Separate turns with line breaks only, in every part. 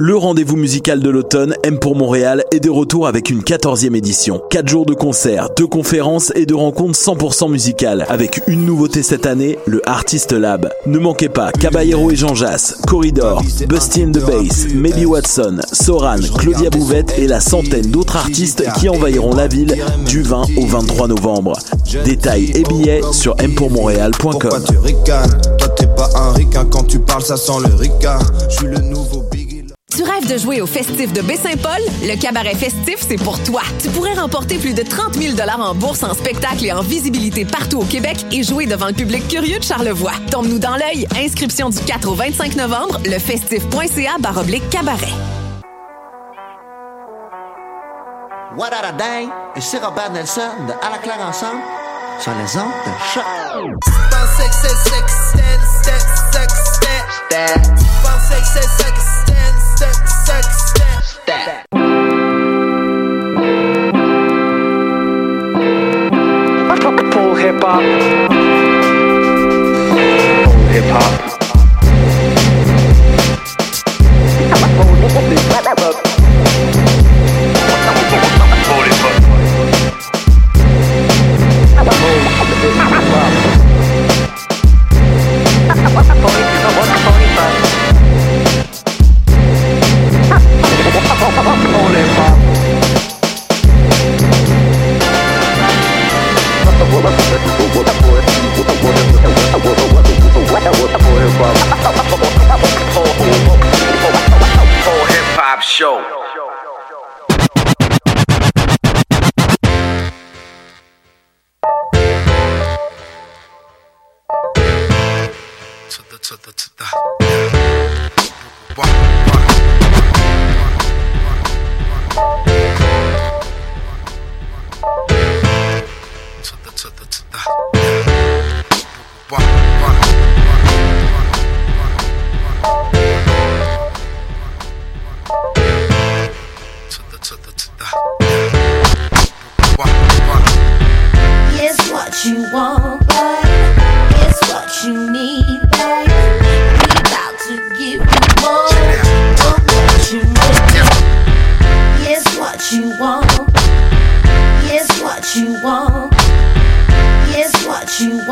Le rendez-vous musical de l'automne, M pour Montréal, est de retour avec une 14e édition. 4 jours de concerts, de conférences et de rencontres 100% musicales. Avec une nouveauté cette année, le Artist Lab. Ne manquez pas Caballero et Jean Jass, Corridor, Busty and the Bass, Maybe Watson, Soran, Claudia Bouvette et la centaine d'autres artistes qui envahiront la ville du 20 au 23 novembre. Détails et billets sur mpourmontréal.com.
Toi t'es Tu
rêves de jouer au festif de Baie-Saint-Paul? Le cabaret festif, c'est pour toi. Tu pourrais remporter plus de 30 000 en bourse, en spectacle et en visibilité partout au Québec et jouer devant le public curieux de Charlevoix. Tombe-nous dans l'œil. Inscription du 4 au 25 novembre, lefestif.ca baroblique cabaret.
What a dang? Et c'est Robert Nelson de À la claire ensemble sur les ondes de choc.
Full hip hop. Hip hop. Full hip hop show.
To the to the to the Wah, wah.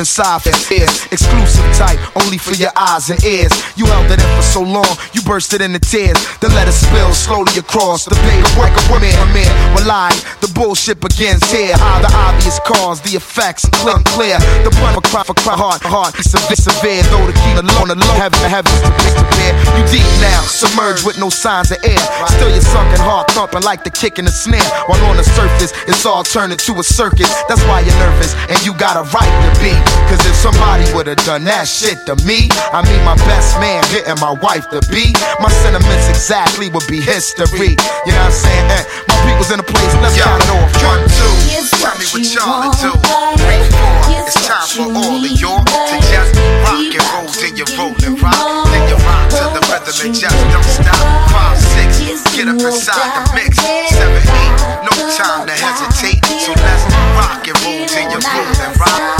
inside for years. Exclusive type, only for your eyes and ears. You held it in for so long, you bursted into tears. Then let it spill slowly across the page. Like a woman, well, lie. The bullshit begins here. The obvious cause, the effects, clear, clear. The pun for cry, for cry, heart, heart. Severe, severe, though the key alone, alone. Heaven, the bear. You deep now, submerged with no signs of air. Still your sunken heart thumping like the kick in the snare. While on the surface, it's all turning to a circus. That's why you're nervous, and you got a right to be. Cause if somebody would've done that shit to me, I mean my best man hitting my wife to be, my sentiments exactly would be history. You know what I'm saying? Eh, my people's in a place, let's
Yo,
count it off.
one, two. Tell me what y'all do. Three, four.
it's
time for all of y'all to just rock and roll. Then you roll and rock. Then you rock to the rhythm and just don't stop. Five, six, get up inside the mix. Seven, eight, no time to hesitate. So let's rock and roll till you roll and rock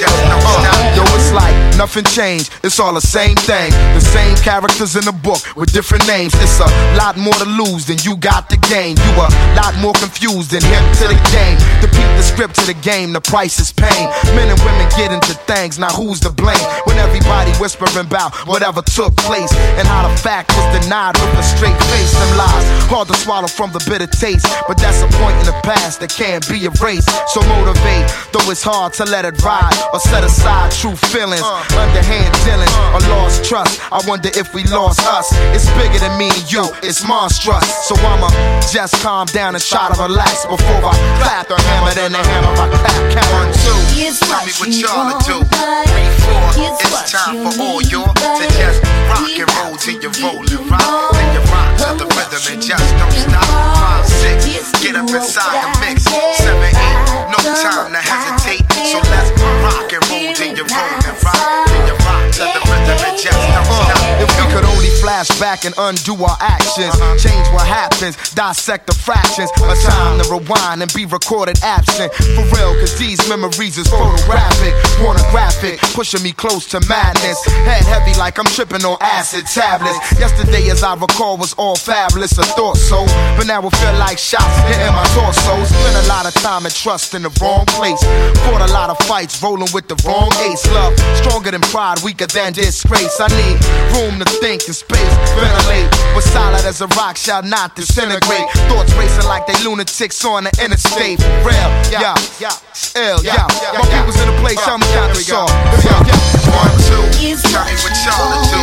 gotcha. Uh, yo, it's like
Nothing changed, it's all the same thing. The same characters in the book with different names. It's a lot more to lose than you got to gain. You a lot more confused than hip to the game. To the script to the game, the price is pain. Men and women get into things, now who's to blame? When everybody whispering about whatever took place and how the fact was denied with a straight face. Them lies hard to swallow from the bitter taste, but that's a point in the past that can't be erased. So motivate, though it's hard to let it ride or set aside true feelings. Underhand dealing or lost trust. I wonder if we lost us. It's bigger than me and you, it's monstrous. So I'ma just calm down and try to relax before I clap the hammer, then the hammer I clap. Count one, two.
It's
Tell
what
me what
you
y'all do. Three, four.
it's
time for all y'all to just rock and roll till
to
you roll and rock. Then you rock to the rhythm and just don't stop. Five, six, get up inside the mix. Seven, eight, no time to hesitate. So let's rock and roll till you roll and rock. Then you rock to the rhythm and just don't stop. If we could only flash back and undo our actions, uh-huh. change what happens, dissect the fractions. A uh-huh. time to rewind and be recorded absent. For real, cause these memories is photographic, pornographic, pushing me close to madness. Head heavy like I'm tripping on acid tablets. Yesterday, as I recall, was all fabulous, I thought so. But now it feel like shots hitting my torso. Spent a lot of time and trust in the wrong place. Fought a lot of fights, rolling with the wrong ace. Love stronger than pride, weaker than disgrace. I need room to think and space, ventilate. But solid as a rock shall not disintegrate. Thoughts racing like they lunatics on the interstate. Real, yeah, yeah, ill, yeah. My people's in the place, count the song. One, two, tell me y'all to do.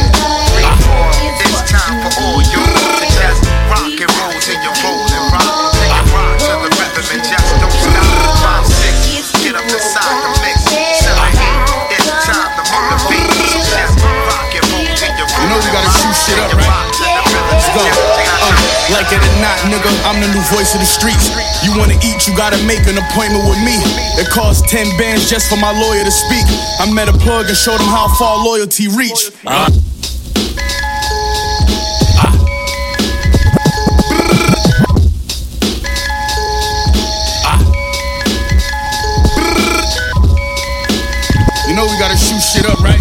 Three, four, it's time for all you to just rock and roll till you roll and rock. Till you rock to the rhythm and just don't stop. Five, six, get up inside
shit up, right?
rock to the rhythm.
Let's go. Uh, like it or not, nigga, I'm the new voice of the streets. You wanna eat, you gotta make an appointment with me. It costs 10 bands just for my lawyer to speak. I met a plug and showed him how far loyalty reach. Uh. You know we gotta shoot shit up, right?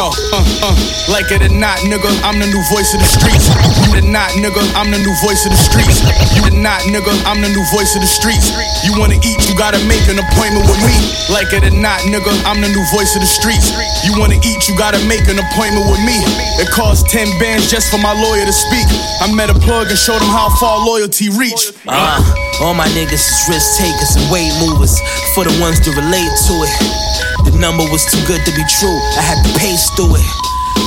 Oh, uh, uh. Like it or not, nigga, I'm the new voice of the streets. You did not, nigga, I'm the new voice of the streets. You did not, nigga, I'm the new voice of the streets. You wanna eat, you gotta make an appointment with me. Like it or not, nigga, I'm the new voice of the streets. You wanna eat, you gotta make an appointment with me. It costs 10 bands just for my lawyer to speak. I met a plug and showed him how far loyalty reach.
Uh, all my niggas is risk takers and weight movers for the ones that relate to it. The number was too good to be true. I had to pace through it.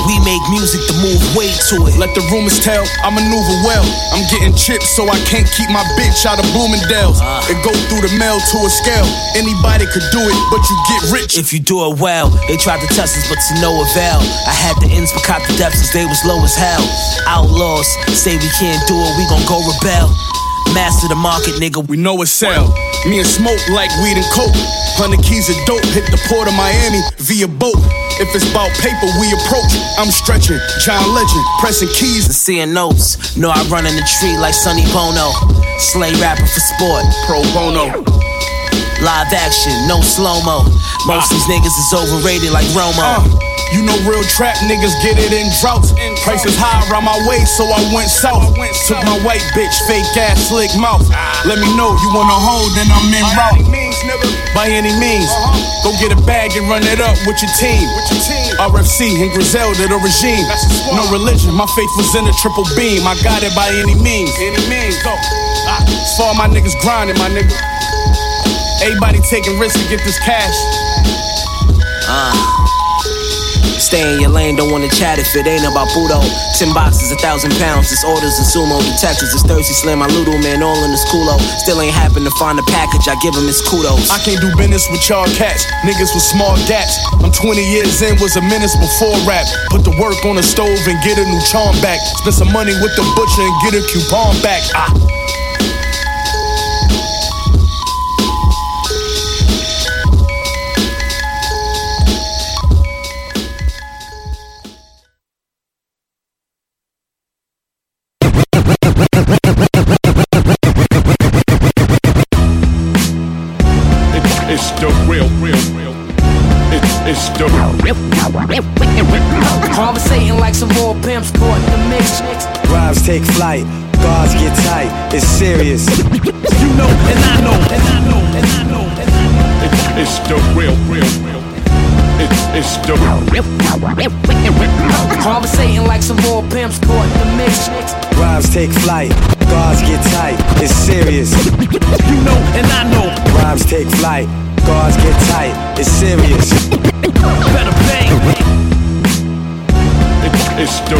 We make music to move way to it.
Let the rumors tell, I maneuver well. I'm getting chips, so I can't keep my bitch out of Bloomingdale's. Uh. It go through the mail to a scale. Anybody could do it, but you get rich.
If you do it well, they tried to test us, but to no avail. I had the ins, but caught the depths as they was low as hell. Outlaws say we can't do it, we gon' go rebel. Master the market, nigga.
We know it's sell. Me and smoke like weed and coke. Hundred keys of dope hit the port of Miami via boat. If it's about paper, we approach. I'm stretching, John Legend, pressing keys.
and seeing notes. Know I run in the tree like Sonny Bono. Slay rapper for sport.
Pro bono.
Live action, no slow mo. Most these niggas is overrated like Romo.
Uh, you know real trap niggas get it in droughts. Prices high around my way, so I went south. Took my white bitch, fake ass, slick mouth. Let me know you wanna hold, then I'm in route. By any means, go get a bag and run it up with your team. RFC and Griselda, the regime. No religion, my faith was in a triple beam. I got it by any means. Any means, go. It's for my niggas grinding, my nigga. Everybody taking risks to get this cash.
Uh. Stay in your lane, don't wanna chat if it ain't about Budo. Ten boxes, a thousand pounds, this orders and sumo. Detectives is thirsty, slam my Ludo man, all in this culo. Still ain't happen to find a package, I give him his kudos.
I can't do business with y'all cats, niggas with small gaps. I'm 20 years in, was a menace before rap. Put the work on the stove and get a new charm back. Spend some money with the butcher and get a coupon back. Ah.
Take flight, guards get tight, it's serious.
You know, and I know.
Rhymes take flight, guards get tight, it's serious.
Better bang. It's, it's the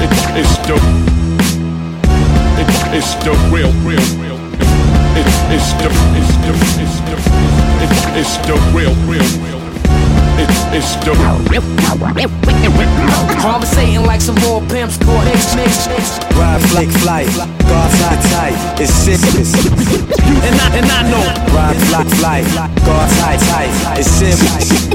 it's, it's the it's, it's the real, real, real. It's, it's the it's the it's the it's, it's the real, real, real. It's, it's the
Conversating like some more pimps caught mix, mix, mix.
Rhymes take flight, guards tight tight, it's serious.
and I and I know.
Rhymes fly flight, guards tight tight, it's serious.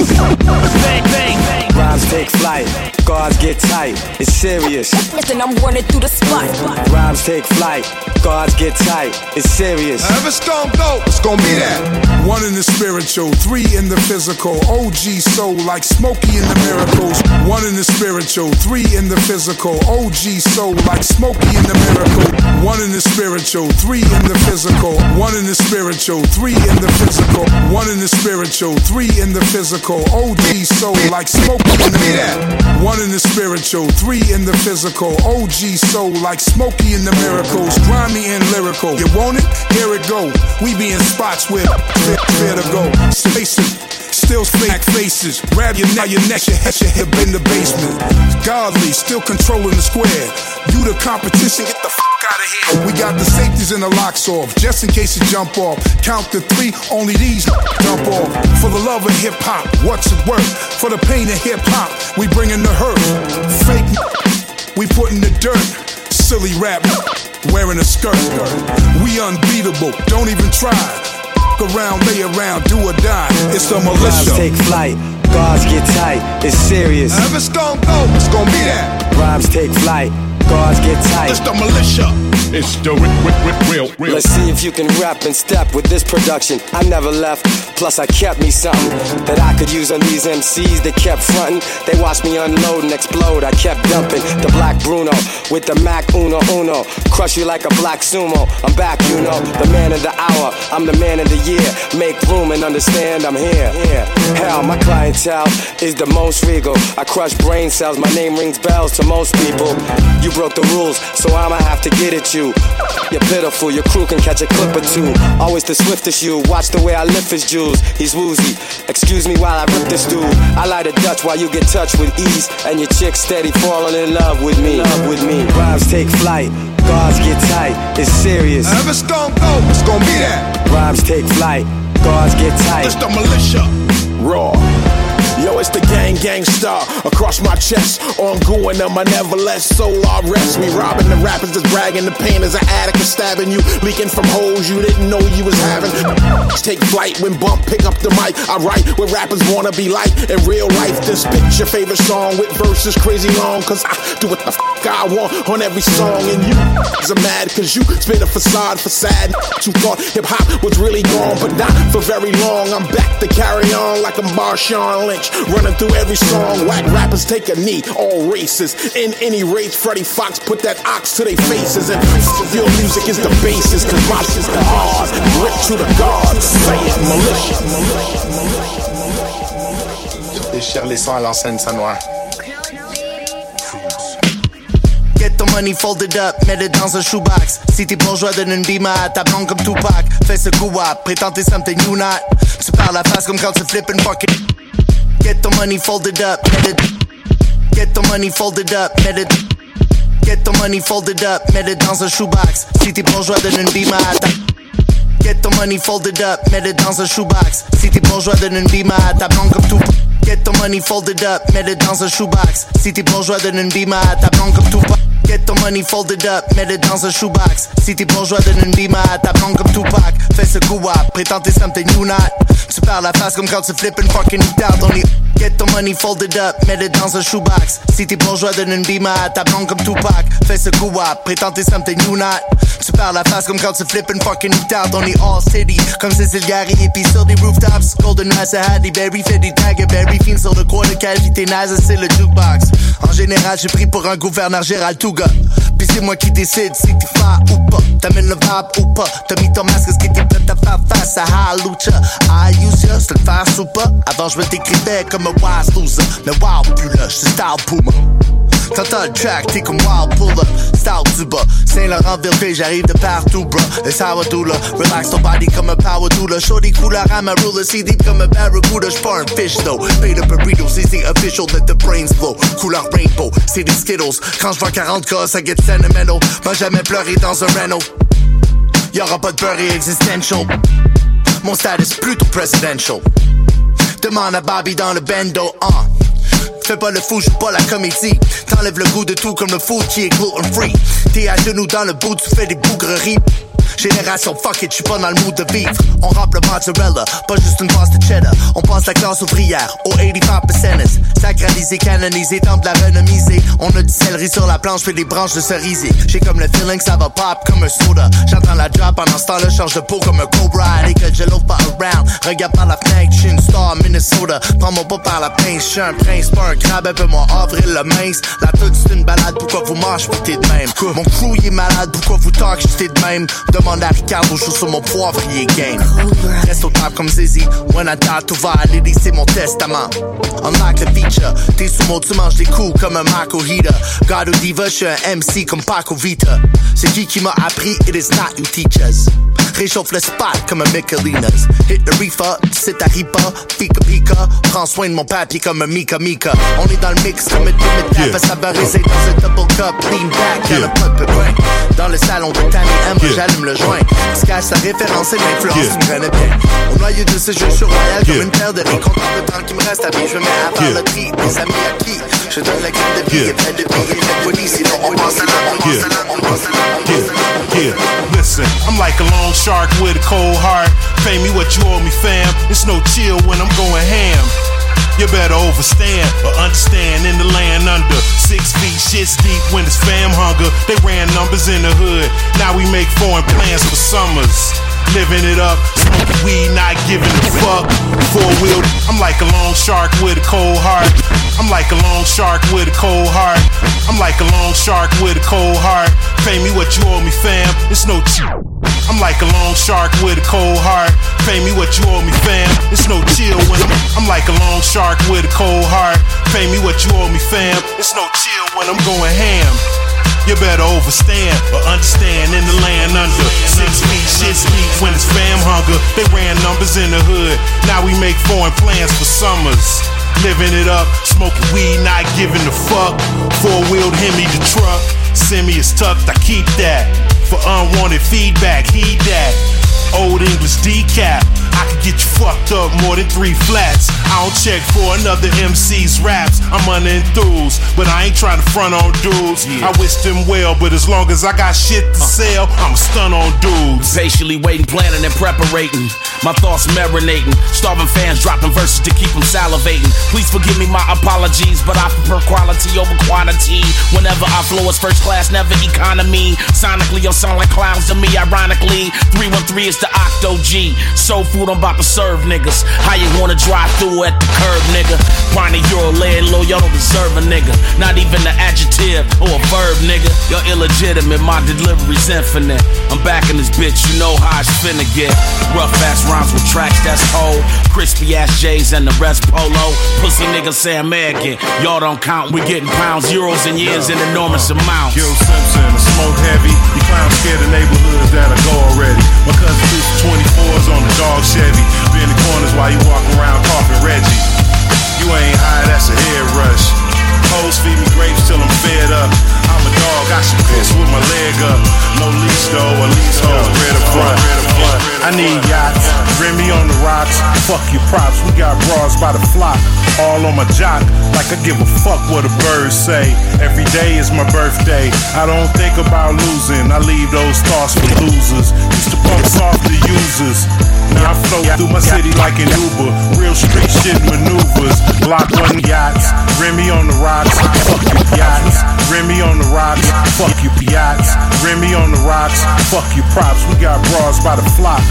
Bang, bang, bang.
Rhymes take flight, guards get tight, it's serious.
Listen, I'm running through the spot.
Rhymes take flight, guards get tight, it's serious.
If it's gon' go, it's gon' be that.
One in the spiritual, three in the physical. OG soul like Smokey in the miracles. One in the spiritual, three in the physical. OG soul like Smokey in the miracle. One in the spiritual, three in the physical. One in the spiritual, three in the physical. One in the spiritual, three in the physical. OG soul like Smokey the miracle. One in the spiritual, three in the physical. OG soul like Smokey in the miracles. Grimy and lyrical. You want it? Here it go. We be in spots where fair to go. Space. Still fake faces. Grab your neck, your neck, your head, your hip in the basement. Godly, still controlling the square. You the competition, get the fuck out of here. We got the safeties and the locks off, just in case you jump off. Count to three, only these jump off. For the love of hip hop, what's it worth? For the pain of hip hop, we bringing the hurt. Fake, we putting the dirt. Silly rap, wearing a skirt. We unbeatable, don't even try F around, lay around, do or die. It's the militia.
Rhymes take flight, guards get tight, it's serious.
If it's gon' go, it's gon' be that.
Rhymes take flight, guards get tight.
It's the militia. It's the real, real, real.
Let's see if you can rap and step with this production. I never left, plus I kept me something that I could use on these MCs that kept fronting. They watched me unload and explode. I kept dumping the black Bruno with the Mac Uno Uno. Crush you like a black sumo. I'm back, you know, the man of the hour. I'm the man of the year. Make room and understand I'm here. here. Hell, my clientele is the most regal. I crush brain cells, my name rings bells to most people. You broke the rules, so I'ma have to get at you. You're pitiful, your crew can catch a clip or two. Always the swiftest you. Watch the way I lift his jewels. He's woozy. Excuse me while I rip this dude. I light a Dutch while you get touched with ease. And your chick steady falling in love with me. Love with me. Rhymes take flight. Guards get tight. It's serious.
If it's gon' go, it's gon' be that.
Rhymes take flight. Guards get tight.
It's the militia. Raw. Yo, it's the gang gang star across my chest. Ongoing them, I never let soul I rest. Me robbing the rappers that's bragging. The pain is an addict and stabbing you. Leaking from holes you didn't know you was having. Take flight when bump, pick up the mic. I write what rappers wanna be like in real life. This spit your favorite song with verses crazy long. Cause I do what the fuck I want on every song. And you are mad cause you spit a facade for sad. You thought hip hop was really gone, but not for very long. I'm back to carry on like I'm Marshawn Lynch. Running through every song, whack rappers take a knee, all races. In any race, Freddie Fox put that ox to their faces. And your music is the basis, cause my shit's the hard. Rip to the guard, say it, militia.
Déchire les sons à l'ancienne Sanois.
Get the money folded up, mets-le dans un shoebox. Si t'es bourgeois, donne une bima à ta blonde comme Tupac. Fais ce coup wap, prétends t'es something you not. Tu parles la face comme quand tu flippes une fucking. Get the money folded up, mets-le. Get the money folded up, mets-le. Get the money folded up, mets-le dans un shoebox. Si t'es bourgeois, donne une bima à. Get the money folded up, mets-le dans un shoebox. Si t'es bourgeois, donne une bima à ta blonde. Get the money folded up, mets-le dans un shoebox. Si t'es bourgeois, donne une bima à ta blonde. Get ton money folded up, mets-le dans un shoebox. Si t'es bourgeois, donne une bima à ta blonde comme Tupac. Fais ce coup up, prétends t'es something you not? Tu perds la face comme quand tu flippes une fucking guitare dans les. Get ton money folded up, mets-le dans un shoebox. Si t'es bourgeois, donne une bima à ta blonde comme Tupac. Fais ce coup up, prétends something you not? Tu perds la face comme quand tu flippes une fucking guitare dans les All City. Comme Cécile Gary et puis sur des rooftops. Golden Massa, Hattie Berry, fait des tags Berry. Fin sur le coin de cavité naze, c'est le jukebox. En général, j'ai pris pour un gouverneur Gérald Puis c'est moi qui décide si t'es fat ou pas. T'amènes le vibe ou pas. T'as mis ton masque, est-ce que t'es prêt à faire face à Halucha? I use ya, c'est le ou pas? Avant, je me décrivais comme un wise loser. Mais wow, plus là, j'suis style boomer. T'entends le track, t'es comme wild pull up, style du. Saint-Laurent Ville, j'arrive de partout, bro. Do là. Relax ton body comme un power doula. Shorty couleur à ma ruler, see deep comme un barracuda. J'pars un fish though. Paid a burrito, c'est the official, let the brains flow. Couleur rainbow, c'est des Skittles. Quand j'vois 40 cas, ça get sentimental. M'a jamais pleuré dans un Renault. Y'aura pas de existential. Mon est plutôt presidential. Demande à Bobby dans le bendo, uh. Fais pas le fou, joue pas la comédie. T'enlèves le goût de tout comme le food qui est gluten free. T'es à genoux dans le bout, tu fais des bougreries. Génération fuck it, j'suis pas dans le mood de vivre. On rappe le mozzarella, pas juste une passe de cheddar. On passe la classe ouvrière aux 85%. Sacralisé, canonisé, temps de la renomiser. On a du céleri sur la planche, fait des branches de cerisier. J'ai comme le feeling que ça va pop comme un soda. J'entends la job pendant ce temps-là, change de peau comme un cobra. Allez que je l'ouvre pas around. Regarde par la fenêtre, j'suis une star Minnesota. Prends-moi pas par la pince, j'suis un prince, pas un crabe, un peu moi avril le mince. La toute c'est une balade, pourquoi vous marchez, t'es de même? Mon crew est malade, pourquoi vous talk, j'étais de même? Demande à Ricardo, je sur mon poivrier game. Reste au top comme Zizi, when I die, tout va aller, c'est mon testament. Unlock le feature, t'es sous mon, tu manges des coups comme un Marco Heater. God ou Diva, je suis un MC comme Paco Vita. C'est qui qui m'a appris, it is not you teachers. Réchauffe le spot comme un Michelinas. Hit the reefer, c'est ta ripa, pika pika. Prends soin de mon papier comme un Mika Mika. On est dans le mix comme un Dimit Tap, va raiser dans un double cup, lean back, le pas de pépin. Dans le salon de Tammy M, j'allume le joint. Se cache sa référence et l'influence, tu me connais bien. Au noyau de ce jeu, je suis royal comme une paire de riz. Content le temps qui me reste à vie, je me mets à faire le tri. Des amis à qui je donne la carte de vie et plein de billets. Fait police, sinon on passe à l'âme, on passe à l'âme, on passe à l'âme, on passe à l'âme.
Yeah, listen, I'm like a long shark with a cold heart. Pay me what you owe me, fam. It's no chill when I'm going ham. You better overstand or understand in the land under six feet, shit's deep when it's fam hunger. They ran numbers in the hood. Now we make foreign plans for summers. Living it up, smoking weed, not giving a fuck. Four wheel, I'm like a long shark with a cold heart. I'm like a long shark with a cold heart. I'm like a long shark with a cold heart. Pay me what you owe me, fam. It's no chill. I'm like a long shark with a cold heart. Pay me what you owe me, fam. It's no chill when I'm. I'm like a long shark with a cold heart. Pay me what you owe me, fam. It's no chill when I'm going ham. You better overstand or understand in the land under six feet, shit speak when it's fam hunger. They ran numbers in the hood. Now we make foreign plans for summers. Living it up, smoking weed, not giving a fuck. Four wheeled Hemi the truck. Semi is tucked, I keep that. For unwanted feedback, heed that. Old English decap. I could get you fucked up more than three flats. I don't check for another MC's raps. I'm unenthused, but I ain't trying to front on dudes. I wish them well, but as long as I got shit to uh. sell, I'm stun on dudes.
Patiently waiting, planning, and preparating. My thoughts marinating. Starving fans dropping verses to keep them salivating. Please forgive me my apologies, but I prefer quality over quantity. Whenever I flow, it's first class, never economy. Sonically, you'll sound like clowns to me, ironically. 313 is the Octo G. Soul food, I'm about to serve niggas. How you wanna drive through at the curb, nigga? Find a euro, lay it low, y'all don't deserve a nigga. Not even an adjective or a verb, nigga. You're illegitimate, my delivery's infinite. I'm back in this bitch, you know how it's finna get. Rough ass rhymes with tracks that's cold. Crispy ass J's and the rest polo. Pussy niggas say American. Y'all don't count, we getting pounds, euros, and years in enormous amounts.
Gil Simpson, smoke heavy. You clowns scared of neighborhoods that'll go already. My cousin Lucy 24s on the dog Chevy. Be in the corners while you walk around coughing Reggie. You ain't high, that's a head rush. Hoes feed me grapes till I'm fed up. I'm a dog, I should piss with my leg up. No though, a leash hose, red up front. I need yachts, Remy on the rocks. Fuck your props, we got bras by the flock. All on my jock, like I give a fuck what a bird say. Every day is my birthday. I don't think about losing, I leave those thoughts for losers. Used to pump soft to users. I float through my city like an Uber. Real street shit maneuvers. Block one yachts, Remy on the rocks. Fuck you yachts, Remy on the rocks. Fuck you yachts, Remy on the rocks. Fuck you props, we got bras by the flock.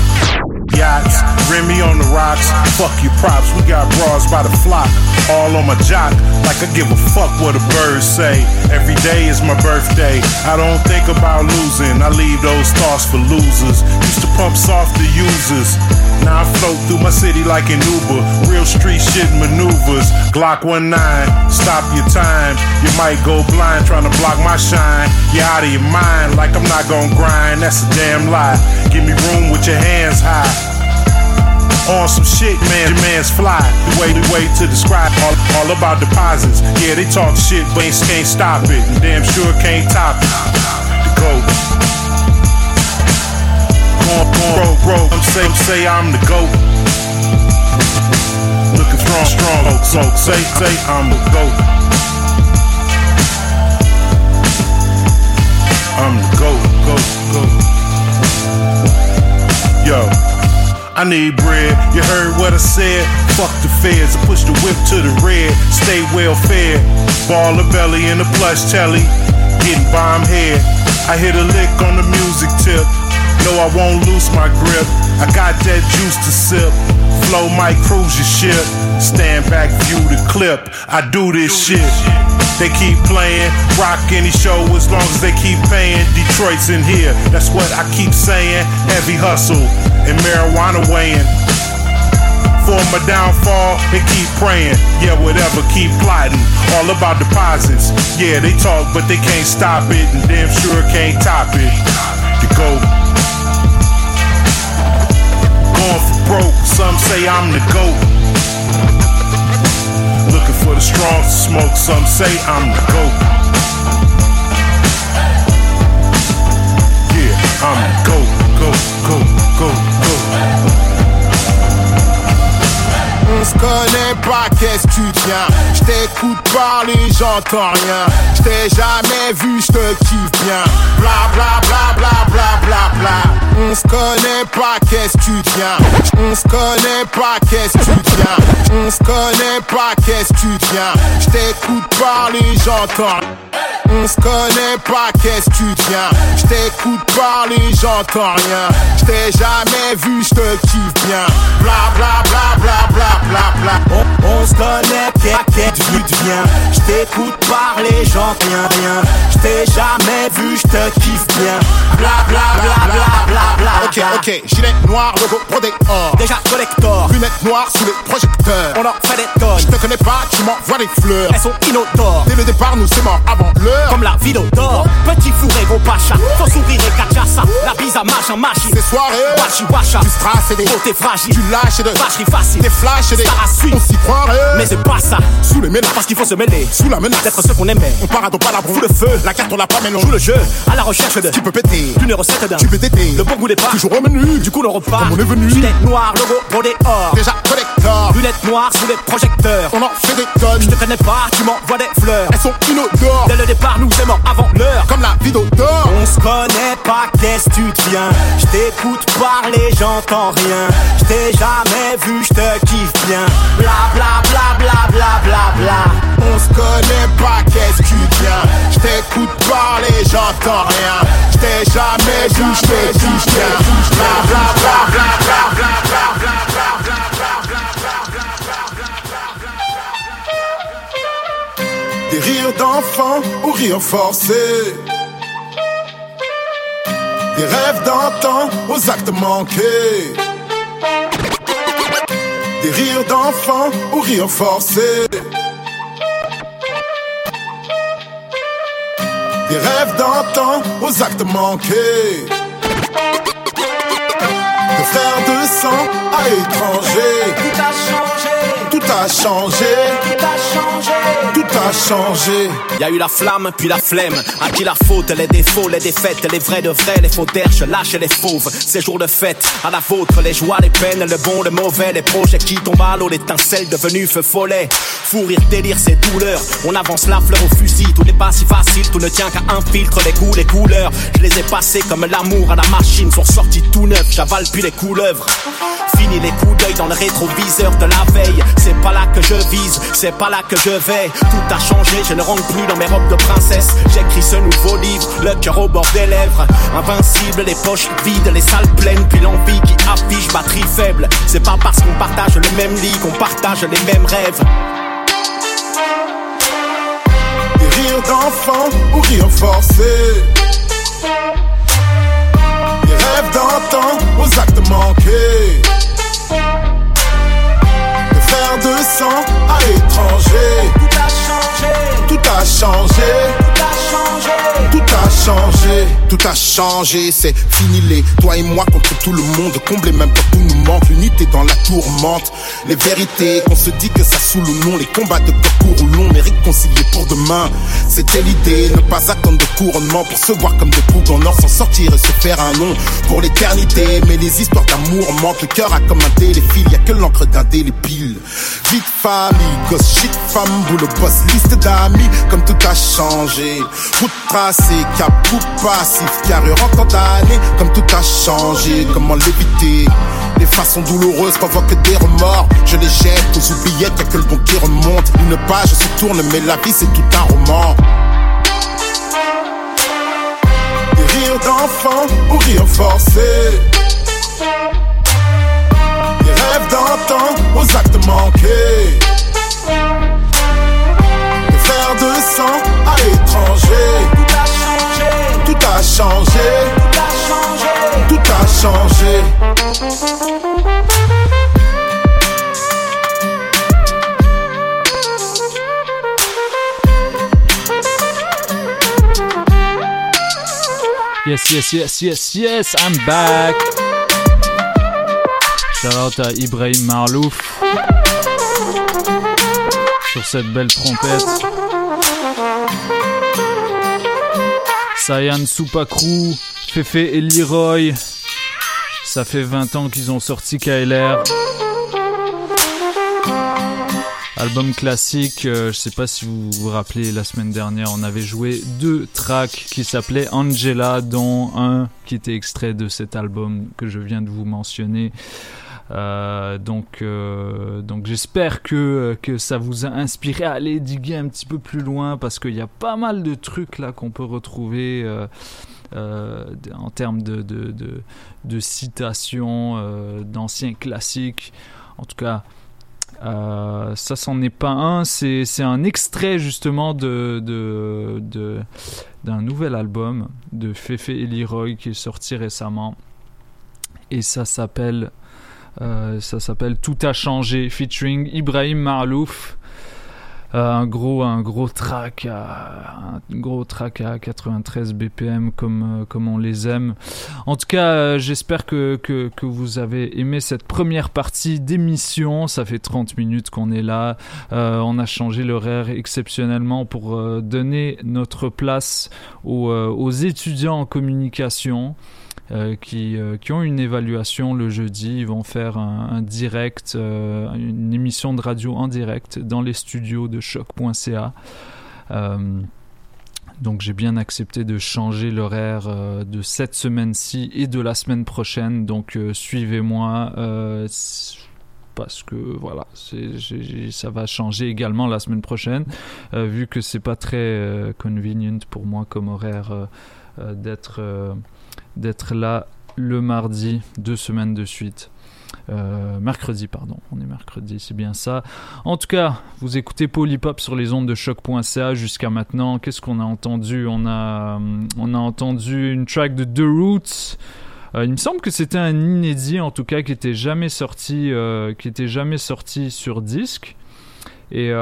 Yachts, Remy on the rocks. Fuck you props, we got bras by the flock. All on my jock, like I give a fuck what the birds say. Every day is my birthday. I don't think about losing, I leave those thoughts for losers. Used to pump soft to users. Now I float through my city like an Uber. Real street shit maneuvers. Glock 19, stop your time. You might go blind trying to block my shine. You're out of your mind, like I'm not gonna grind. That's a damn lie. Give me room with your hands high. On some shit, man, your man's fly. The way, the way to describe all, all about deposits. Yeah, they talk shit, but ain't, can't stop it. And damn sure can't top it. The GOAT. Going, going, bro, bro, I'm say, say I'm the GOAT. Looking strong, strong, so say, say I'm the GOAT. I'm the GOAT, GOAT, GOAT. Yo. I need bread. You heard what I said? Fuck the feds. I push the whip to the red. Stay well fed. Ball of belly in a plush telly. Getting bomb head. I hit a lick on the music tip. No, I won't lose my grip. I got that juice to sip. Flow might cruise ship. Stand back, view the clip. I do this shit. They keep playing, rock any show as long as they keep paying. Detroit's in here, that's what I keep saying. Heavy hustle and marijuana weighing. For my downfall, they keep praying. Yeah, whatever, keep plotting. All about deposits. Yeah, they talk, but they can't stop it, and damn sure can't top it. The GOAT. Going for broke, some say I'm the GOAT. Looking for the strong smoke, some say I'm the GOAT. Yeah, I'm the GOAT, GOAT, GOAT, GOAT, GOAT.
On se connaît pas, qu'est-ce que tu tiens J't'écoute parler, j'entends rien J't'ai jamais vu, j'te kiffe bien bla bla bla connaît pas, qu'est-ce que tu tiens On se connaît pas, qu'est-ce que tu tiens On se connaît pas, qu'est-ce que tu tiens J't'écoute parler, j'entends. On se connaît pas, qu'est-ce que tu tiens J't'écoute parler, j'entends rien. J't'ai jamais vu, j'te kiffe bien. Bla bla bla bla bla bla bla.
On, on se connaît, qu'est-ce que tu viens J't'écoute parler, j'entends rien, rien J't'ai jamais vu, j'te kiffe bien Bla bla bla bla bla bla
Ok, ok, gilet noir, logo brodé or
Déjà collector.
Lunettes noires sous les projecteurs.
On en fait des tonnes.
J'te connais pas, tu m'envoies des fleurs.
Elles sont inodores.
Dès le départ, nous c'est mort avant l'heure.
Comme la vidéo d'or. Petit fourré, gros pacha. Ton sourire et cachaça La bise à marche en magie
Ces soirées
Washi washa
Tu strass et des
Beauté fragile.
Tu lâches et de
Vacherie facile.
Des flashs et des
suivre
On s'y croirait.
Mais c'est pas ça.
Sous les ménages
Parce qu'il faut se mêler.
Sous la menace.
D'être ceux qu'on aimait.
On part à dos pas la
Sous le feu.
La carte on l'a pas mais on
Joue le jeu. À la recherche de
Tu peux péter
D'une recette d'un
Tu peux téter
Le bon goût des pas.
Toujours au menu.
Du coup le repas
Comme on est venu.
Gilet noir, logo brodé or.
Déjà collector.
Lunettes noires sous les projecteurs.
On en fait des tonnes.
Je te connais pas, tu m'envoies des fleurs.
Elles sont inodores.
Dès le départ nous aimons avant l'heure.
Comme la vidéo d'or
On se connaît pas, qu'est-ce que tu deviens? Je t'écoute parler, j'entends rien. Je t'ai jamais vu, je te kiffe bien. Bla bla bla bla bla bla bla.
On se connaît pas, qu'est-ce que tu t'écoute parler, j'entends rien Je t'ai jamais vu, je bien Bla bla bla bla bla bla bla bla bla bla Des rires d'enfants ou rires forcés Des rêves d'antan aux actes manqués Des rires d'enfants ou rires forcés Des rêves d'antan aux actes manqués. De frères de sang à étrangers
Tout a changé
a changé. Tout a changé. Tout a changé.
Y a eu la flamme, puis la flemme. À qui la faute, les défauts, les défaites, les vrais de vrais, les faux je lâche les fauves. Ces jours de fête, à la vôtre, les joies, les peines, le bon, le mauvais, les projets qui tombent à l'eau, l'étincelle devenue feu follet. Fou rire, délire, c'est douleur. On avance la fleur au fusil, tout n'est pas si facile, tout ne tient qu'à un filtre, les goûts, les couleurs. Je les ai passés comme l'amour à la machine, sont sortis tout neufs, j'avale puis les couleuvres. Fini les coups d'œil dans le rétroviseur de la veille. C'est pas là que je vise, c'est pas là que je vais. Tout a changé, je ne rentre plus dans mes robes de princesse. J'écris ce nouveau livre, le cœur au bord des lèvres. Invincible, les poches vides, les salles pleines, puis l'envie qui affiche batterie faible. C'est pas parce qu'on partage le même lit qu'on partage les mêmes rêves.
Des rires d'enfants ou rires forcés. Des rêves d'antan aux actes manqués. De sang à l'étranger. Tout a changé. Tout a changé. Tout a changé. Tout a changé. Tout a changé. C'est fini les toi et moi contre tout le monde. Combler même quand tout nous manque. L'unité dans la tourmente. Les vérités qu'on se dit que ça saoule ou non. Les combats de corps court ou long. Mais réconcilier pour demain. C'était l'idée. Ne pas attendre de couronnement pour se voir comme des poules en or. S'en sortir et se faire un nom pour l'éternité. Mais les histoires d'amour manquent. Le cœur a comme un téléfil. Y a que l'encre d'un délépile. Vite famille, gosse, shit, femme, boulot, boss, liste d'amis. Comme tout a changé. Route tracée, cap ou passif, carrure en d'année. Comme tout a changé, comment l'éviter? Les façons douloureuses provoquent des remords. Je les jette aux oubliettes, y'a que le bon qui remonte. Une page se tourne, mais la vie c'est tout un roman. Des rires d'enfants ou rires forcés. Des rêves d'antan aux actes manqués. Des verres de sang à l'étranger. Changé. Tout a changé. Tout a changé.
Yes, yes, yes, yes, yes, I'm back. Shout out à Ibrahim Marlouf sur cette belle trompette. Sayan Supakru, Fefe et Leroy. Ça fait 20 ans qu'ils ont sorti KLR. Album classique, euh, je sais pas si vous vous rappelez, la semaine dernière, on avait joué deux tracks qui s'appelaient Angela, dont un qui était extrait de cet album que je viens de vous mentionner. Euh, donc, euh, donc j'espère que, ça vous a inspiré à aller diguer un petit peu plus loin parce qu'il y a pas mal de trucs là qu'on peut retrouver euh, en termes de, citations d'anciens classiques. En tout cas, ça, c'en est pas un. C'est, un extrait justement de, d'un nouvel album de Fefe et Leroy qui est sorti récemment. Et ça s'appelle, ça s'appelle Tout a changé, featuring Ibrahim Marlouf. Euh, un gros un gros track à, un gros track à 93 BPM comme euh, comme on les aime. En tout cas, euh, j'espère que, que vous avez aimé cette première partie d'émission. Ça fait 30 minutes qu'on est là. Euh, on a changé l'horaire exceptionnellement pour euh, donner notre place aux, euh, aux étudiants en communication. Euh, qui, euh, qui ont une évaluation le jeudi. Ils vont faire un, direct, euh, une émission de radio en direct dans les studios de choc.ca. Donc j'ai bien accepté de changer l'horaire de cette semaine-ci et de la semaine prochaine. Donc suivez-moi. parce que voilà, ça va changer également la semaine prochaine, vu que c'est pas très convenient pour moi comme horaire d'être d'être là le mardi, deux semaines de suite. Euh, mercredi, pardon. On est mercredi, c'est bien ça. En tout cas, vous écoutez Polypop sur les ondes de choc.ca jusqu'à maintenant. Qu'est-ce qu'on a entendu? On a, euh, on a entendu une track de The Roots. Euh, il me semble que c'était un inédit, en tout cas, qui était jamais sorti, qui était jamais sorti sur disque. Et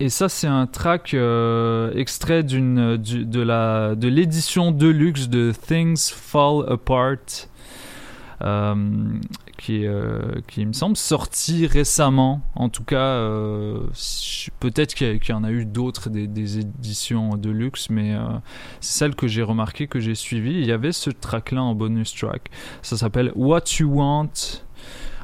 et ça, c'est un track euh, extrait d'une du- de la de l'édition deluxe de Things Fall Apart. euh, qui, euh, qui, me semble, sorti récemment. En tout cas, euh, peut-être qu'il y, en a eu d'autres, des, des éditions de luxe, mais euh, c'est celle que j'ai remarqué, que j'ai suivie. Il y avait ce track-là en bonus track. Ça s'appelle What You Want,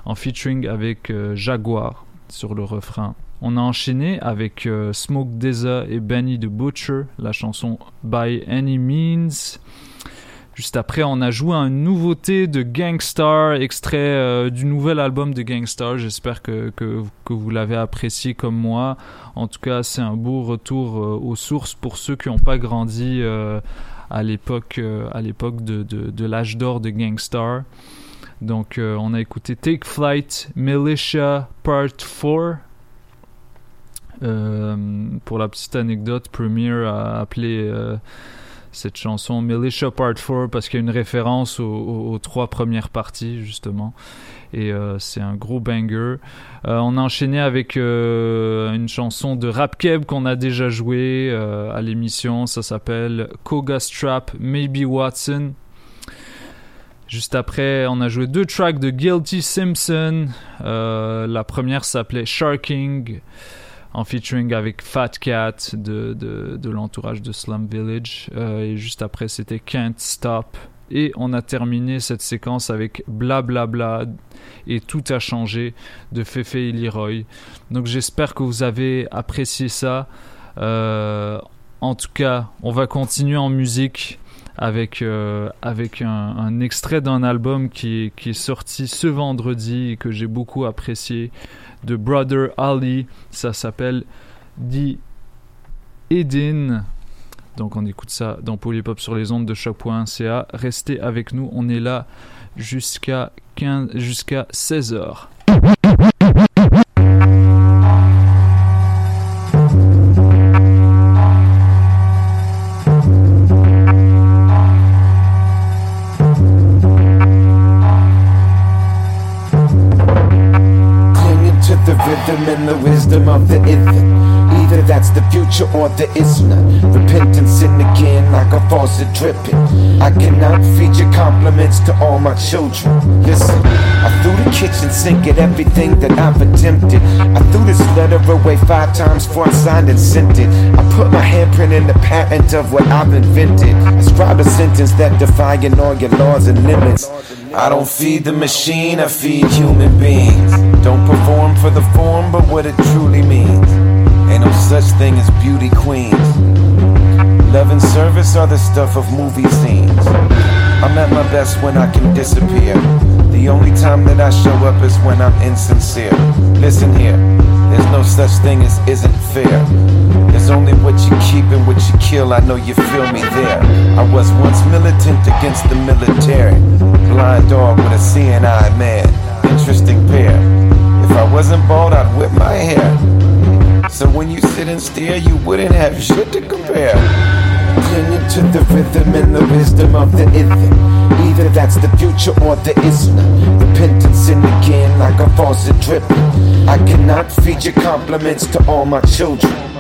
en featuring avec euh, Jaguar sur le refrain. On a enchaîné avec euh, Smoke Deza et Benny the Butcher, la chanson By Any Means. Juste après, on a joué une nouveauté de Gangstar, extrait euh, du nouvel album de Gangstar. J'espère que, vous l'avez apprécié comme moi. En tout cas, c'est un beau retour euh, aux sources pour ceux qui n'ont pas grandi à l'époque à de, de, de l'âge d'or de Gangstar. Donc, on a écouté Take Flight, Militia Part 4. Euh, pour la petite anecdote, Premier a appelé euh, cette chanson Militia Part 4 parce qu'il y a une référence aux, trois premières parties, justement. Et euh, c'est un gros banger. On a enchaîné avec une chanson de Rap Keb qu'on a déjà joué euh, à l'émission. Ça s'appelle Koga Strap, Maybe Watson. Juste après, on a joué deux tracks de Guilty Simpson. La première s'appelait Sharking, en featuring avec Fat Cat de, de, l'entourage de Slum Village. Euh, et juste après, c'était Can't Stop. Et on a terminé cette séquence avec Blablabla Bla Bla et Tout a changé de Fefe et Leroy. Donc j'espère que vous avez apprécié ça. Euh, en tout cas, on va continuer en musique avec, euh, avec un, extrait d'un album qui qui est sorti ce vendredi et que j'ai beaucoup apprécié de Brother Ali. Ça s'appelle The Eden. Donc on écoute ça dans Polypop sur les ondes de choc.ca. Restez avec nous, on est là jusqu'à 15 jusqu'à 16h.
The future or there is none. Repentance in again like a faucet dripping. I cannot feed your compliments to all my children. Listen, I threw the kitchen sink at everything that I've attempted. I threw this letter away five times before I signed and sent it. I put my handprint in the patent of what I've invented. I a sentence that defying all your laws and limits. I don't feed the machine, I feed human beings. Don't perform for the form, but what it truly means. No such thing as beauty queens. Love and service are the stuff of movie scenes. I'm at my best when I can disappear. The only time that I show up is when I'm insincere. Listen here, there's no such thing as isn't fair. There's only what you keep and what you kill. I know you feel me there. I was once militant against the military. Blind dog with a seeing eye man. Interesting pair. If I wasn't bald, I'd whip my hair. So when you sit and stare, you wouldn't have shit to compare. Clinging to the rhythm and the wisdom of the ither. Either that's the future or is none. Repentance in again like a faucet dripping. I cannot feed your compliments to all my children.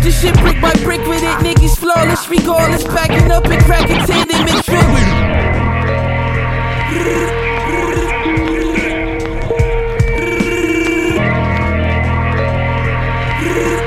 Built this shit brick by brick with it. Niggas flawless, regardless, backing up and cracking tandem and truly. Hey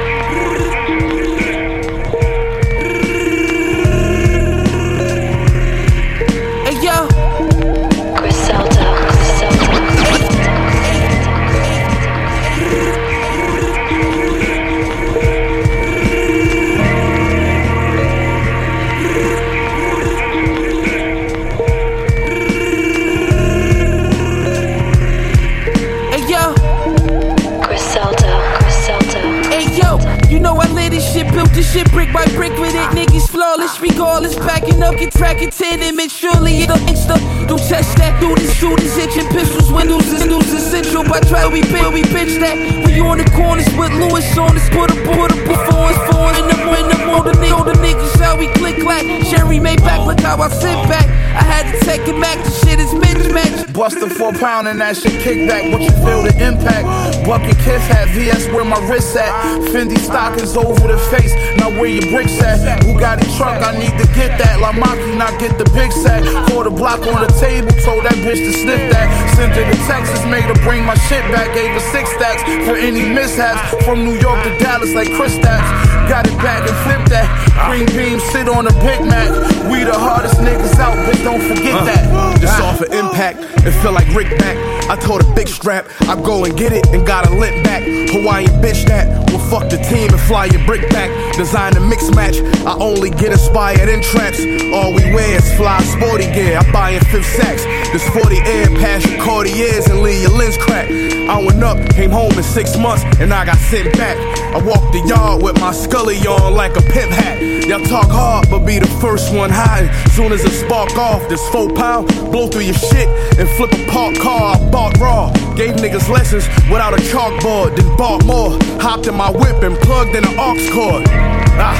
and that shit
kick back. What you feel the impact? Bucket kiss hat, VS where my wrist at. Fendi stockings over the face, now where your bricks at? Who got Bugatti truck, I need to get that. La Maki, not get the big sack. Pour the block on the table, told that bitch to sniff that. Sent her to Texas, made her bring my shit back. Gave her six stacks for any mishaps. From New York to Dallas, like Chris Stacks. Got it back and flipped that. Green beam, sit on a Big Mac. We the hardest niggas out, bitch, don't forget that.
Just off of impact, it feel like Rick back. I told a big strap, I go and get it and got a limp back. Hawaiian bitch that will fuck the team and fly your brick back. Design a mix match, I only get inspired in traps. All we wear is fly sporty gear. I buy in fifth sacks. This 40 air past your Cartiers and leave your lens crack. I went up, came home in six months, and I got sent back. I walked the yard with my scully on like a pimp hat. Y'all talk hard, but be the first one hiding. Soon as it spark off, this four pound, blow through your shit and flip a park car. I bought raw, gave niggas lessons without a chalkboard, then bought more. Hopped in my whip and plugged in an aux cord. Ah,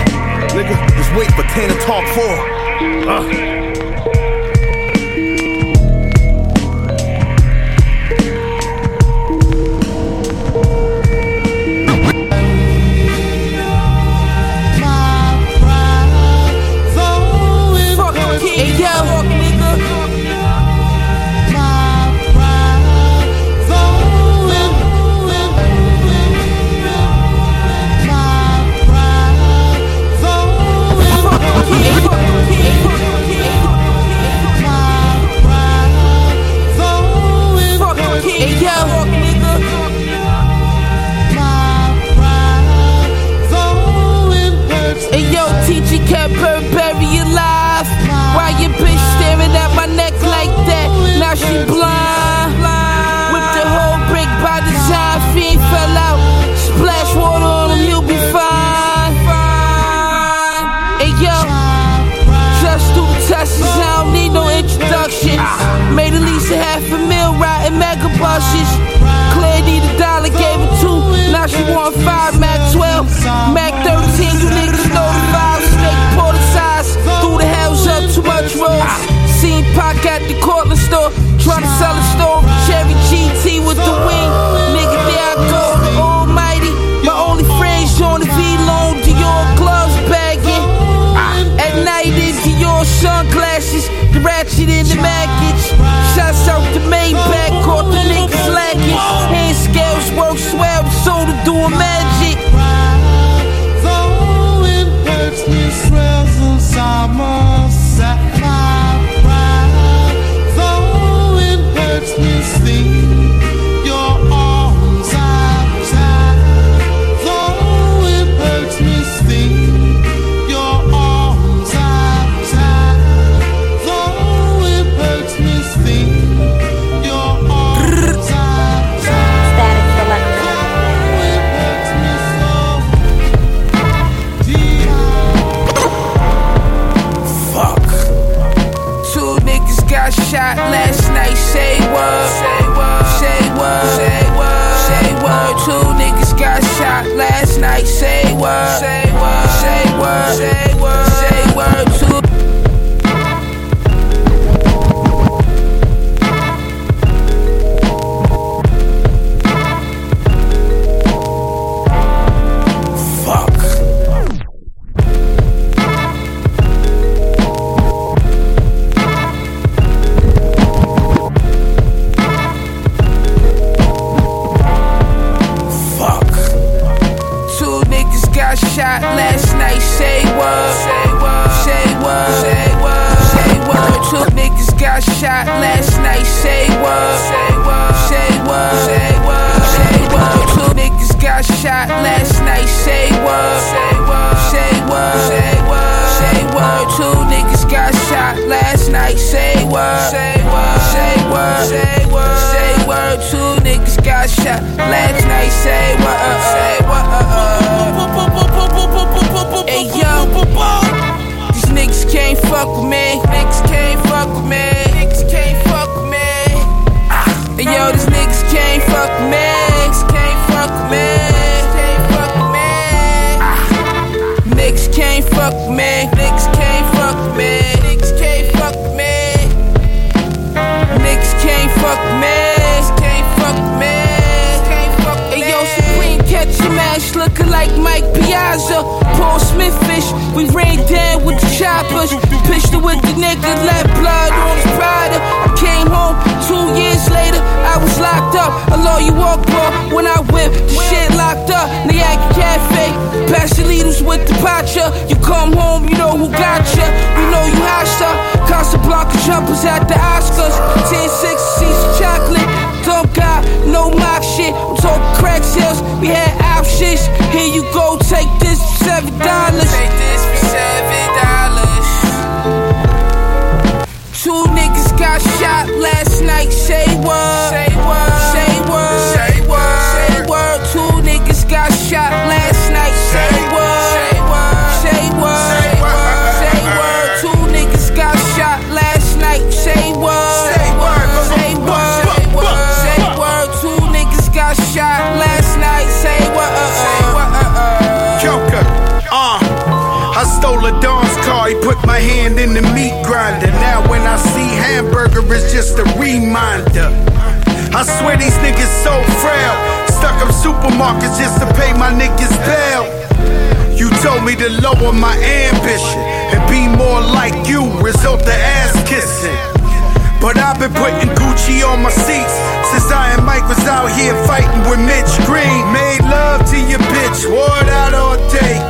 nigga, just wait for 10 to talk four. Ah.
Now she blind. Whip the whole brick by design, fiend fell out. Splash water on him, you'll be fine. Hey yo, just do the tests, I don't need no introduction. Made at least a half a mil riding mega buses. Claire need a dollar, gave her two. Now she want five, Mac 12, Mac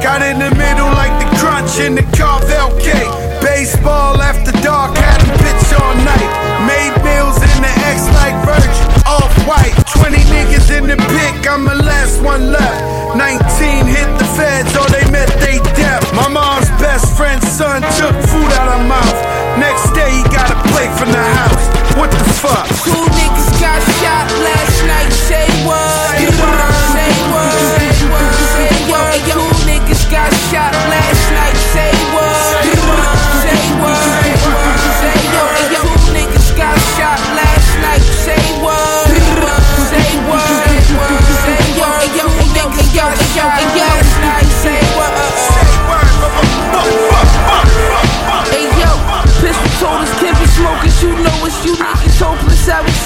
Got
in the middle like the crunch in the Carvel cake. Baseball after dark, had a pitch all night. Made meals in the X like Virgin, off white. 20 niggas in the pic, I'm the last one left. 19 hit the feds, or they met they death. My mom's best friend's son took food out of mouth. Next day he got a plate from the house. What the fuck?
Two niggas got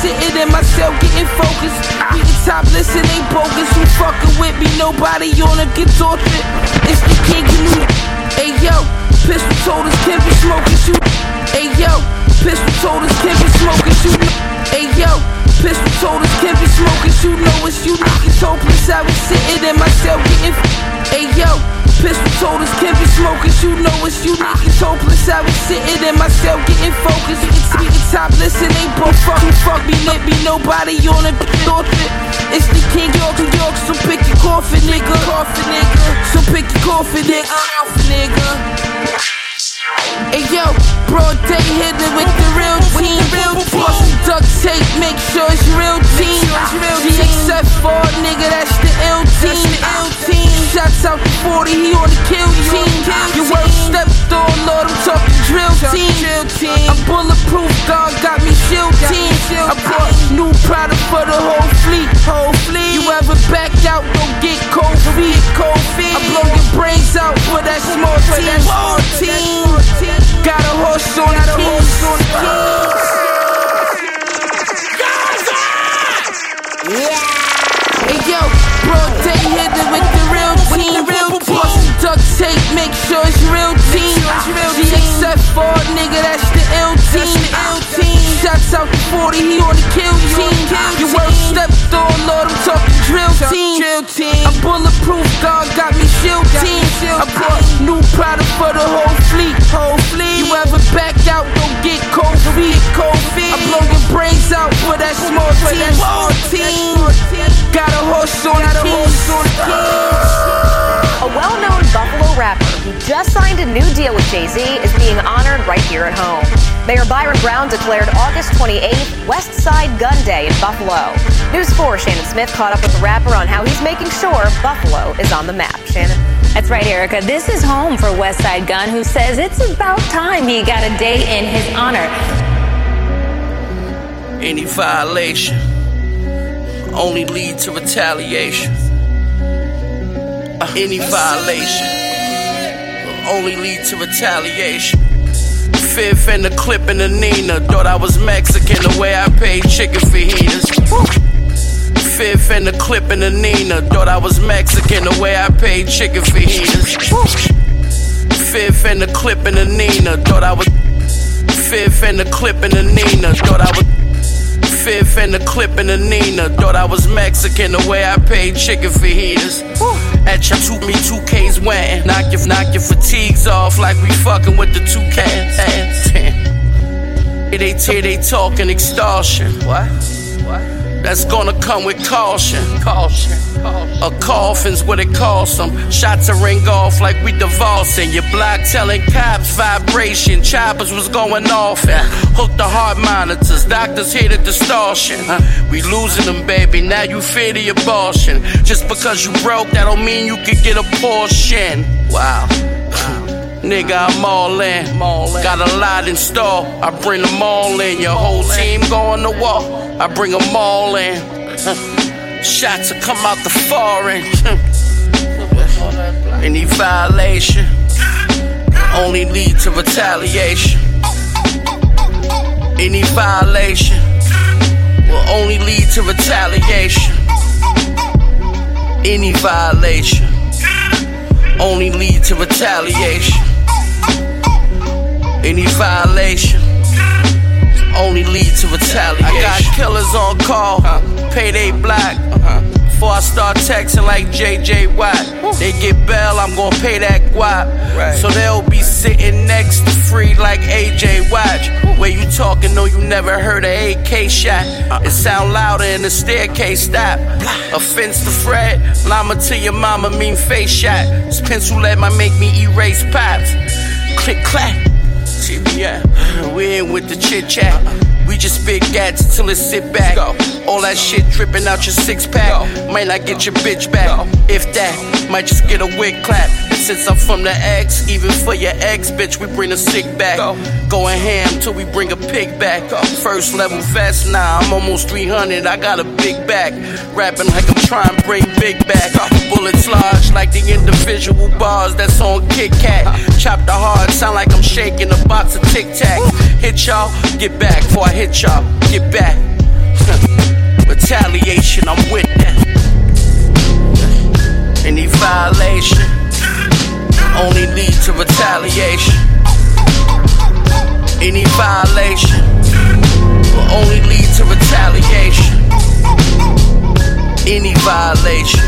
sitting in my cell getting focused. We the topless and ain't bogus. Who fucking with me? Nobody on a guitar trip. It's the king canoe. Hey yo, pistol told us can't be smokers. You. Hey yo, pistol told us can't be smokers. You. Hey yo, pistol told us can't be smokers. You know it's you niggas hopeless. I was sitting in my cell getting. Hey yo. Pistol told us can't be smokers, you know it's you niggas hopeless. I was sitting in my cell getting focused. Can we can topless and ain't both fuck who fuck me, let me nobody on trip. It's the King York, New York, so pick your coffin, nigga. Coffin, nigga. So pick your coffin, nigga. Nigga. Hey yo, broad day hitting with the real team. Plus some duct tape, make sure it's real team. GXF4, nigga, that's the ill team. Shots out the 40, he on the kill team. Your worst stepped on, Lord, I'm talking drill team. I'm bulletproof, God got me shield team. I brought new product for the whole fleet. Whole fleet. You ever back out, don't get cold feet. Cold feet. I blow your brains out for that small team. Small team. Got a horse on the keys. Hey yo, bro, day hitting with the real team. Plus duct tape, make sure it's real team. GXF4, nigga, that's the ill team. Shots out the 40, he on the kill team. Your worst stepped on, Lord, I'm talking drill team. Drill I'm bulletproof, God got me shield team. I brought new product for the whole fleet. Whole fleet. You ever back out, don't get cold feet. Cold feet. I blow your brains out for that small team. Small team. Got a horse on the keys.
A well-known Buffalo rapper who just signed a new deal with Jay-Z is being honored right here at home. Mayor Byron Brown declared August 28th Westside Gunn Day in Buffalo. News 4 Shannon Smith caught up with the rapper on how he's making sure Buffalo is on the map. Shannon.
That's right, Erica. This is home for Westside Gunn, who says it's about time he got a day in his honor.
Any violation only lead to retaliation. Any violation only lead to retaliation. Fifth and the clip in the Nina. Thought I was Mexican the way I paid chicken fajitas. Fifth and the clip in the Nina. Thought I was Mexican the way I paid chicken fajitas. Fifth and the clip in the Nina. Thought I was. Fifth and the clip in the Nina. Thought I was. Fifth and the clip in the Nina. Thought I was Mexican the way I paid chicken fajitas. At your two me two K's went. Knock your knock your fatigues off like we fucking with the two cats. They they they talking extortion. What? That's gonna come with caution. Caution. A coffin's what it costs them. Shots to ring off like we divorcing. Your block telling cops vibration. Choppers was going off. And hook the heart monitors. Doctors hear the distortion. Uh, we losing them, baby. Now you fear the abortion. Just because you broke, that don't mean you could get a portion. Wow. Nigga, I'm all in. Got a lot in store. I bring them all in. Your whole team going to war. I bring them all in. Shots will come out the foreign. Any violation only lead to retaliation. Any violation will only lead to retaliation. Any violation only lead to retaliation. Any violation only lead to retaliation. I got killers on call, uh-huh. payday black. Uh-huh. Before I start texting like JJ Watt, they get bail, I'm gonna pay that guap. So they'll be sitting next to free like AJ Watch. Where you talking, no, you never heard a AK shot. It sound louder in the staircase stop. Offense to Fred, llama to your mama mean face shot. This pencil lead might make me erase pops. Click clack. Yeah, we ain't with the chit chat. We just spit gats till it sit back. All that shit dripping out your six pack. Might not get your bitch back. If that, might just get a wig clap. And since I'm from the X, even for your ex, bitch, we bring the sick back. Going ham till we bring a pig back. First level vest, nah, I'm almost 300. I got a big back. Rapping like I'm trying to bring big back. Bullets large like the individual bars that's on Kit Kat. Chop the hard, sound like I'm shaking a box of Tic Tac. Hit y'all, get back before I hit y'all, get back. Retaliation, I'm with that. Any violation only lead to retaliation. Any violation will only lead to retaliation. Any violation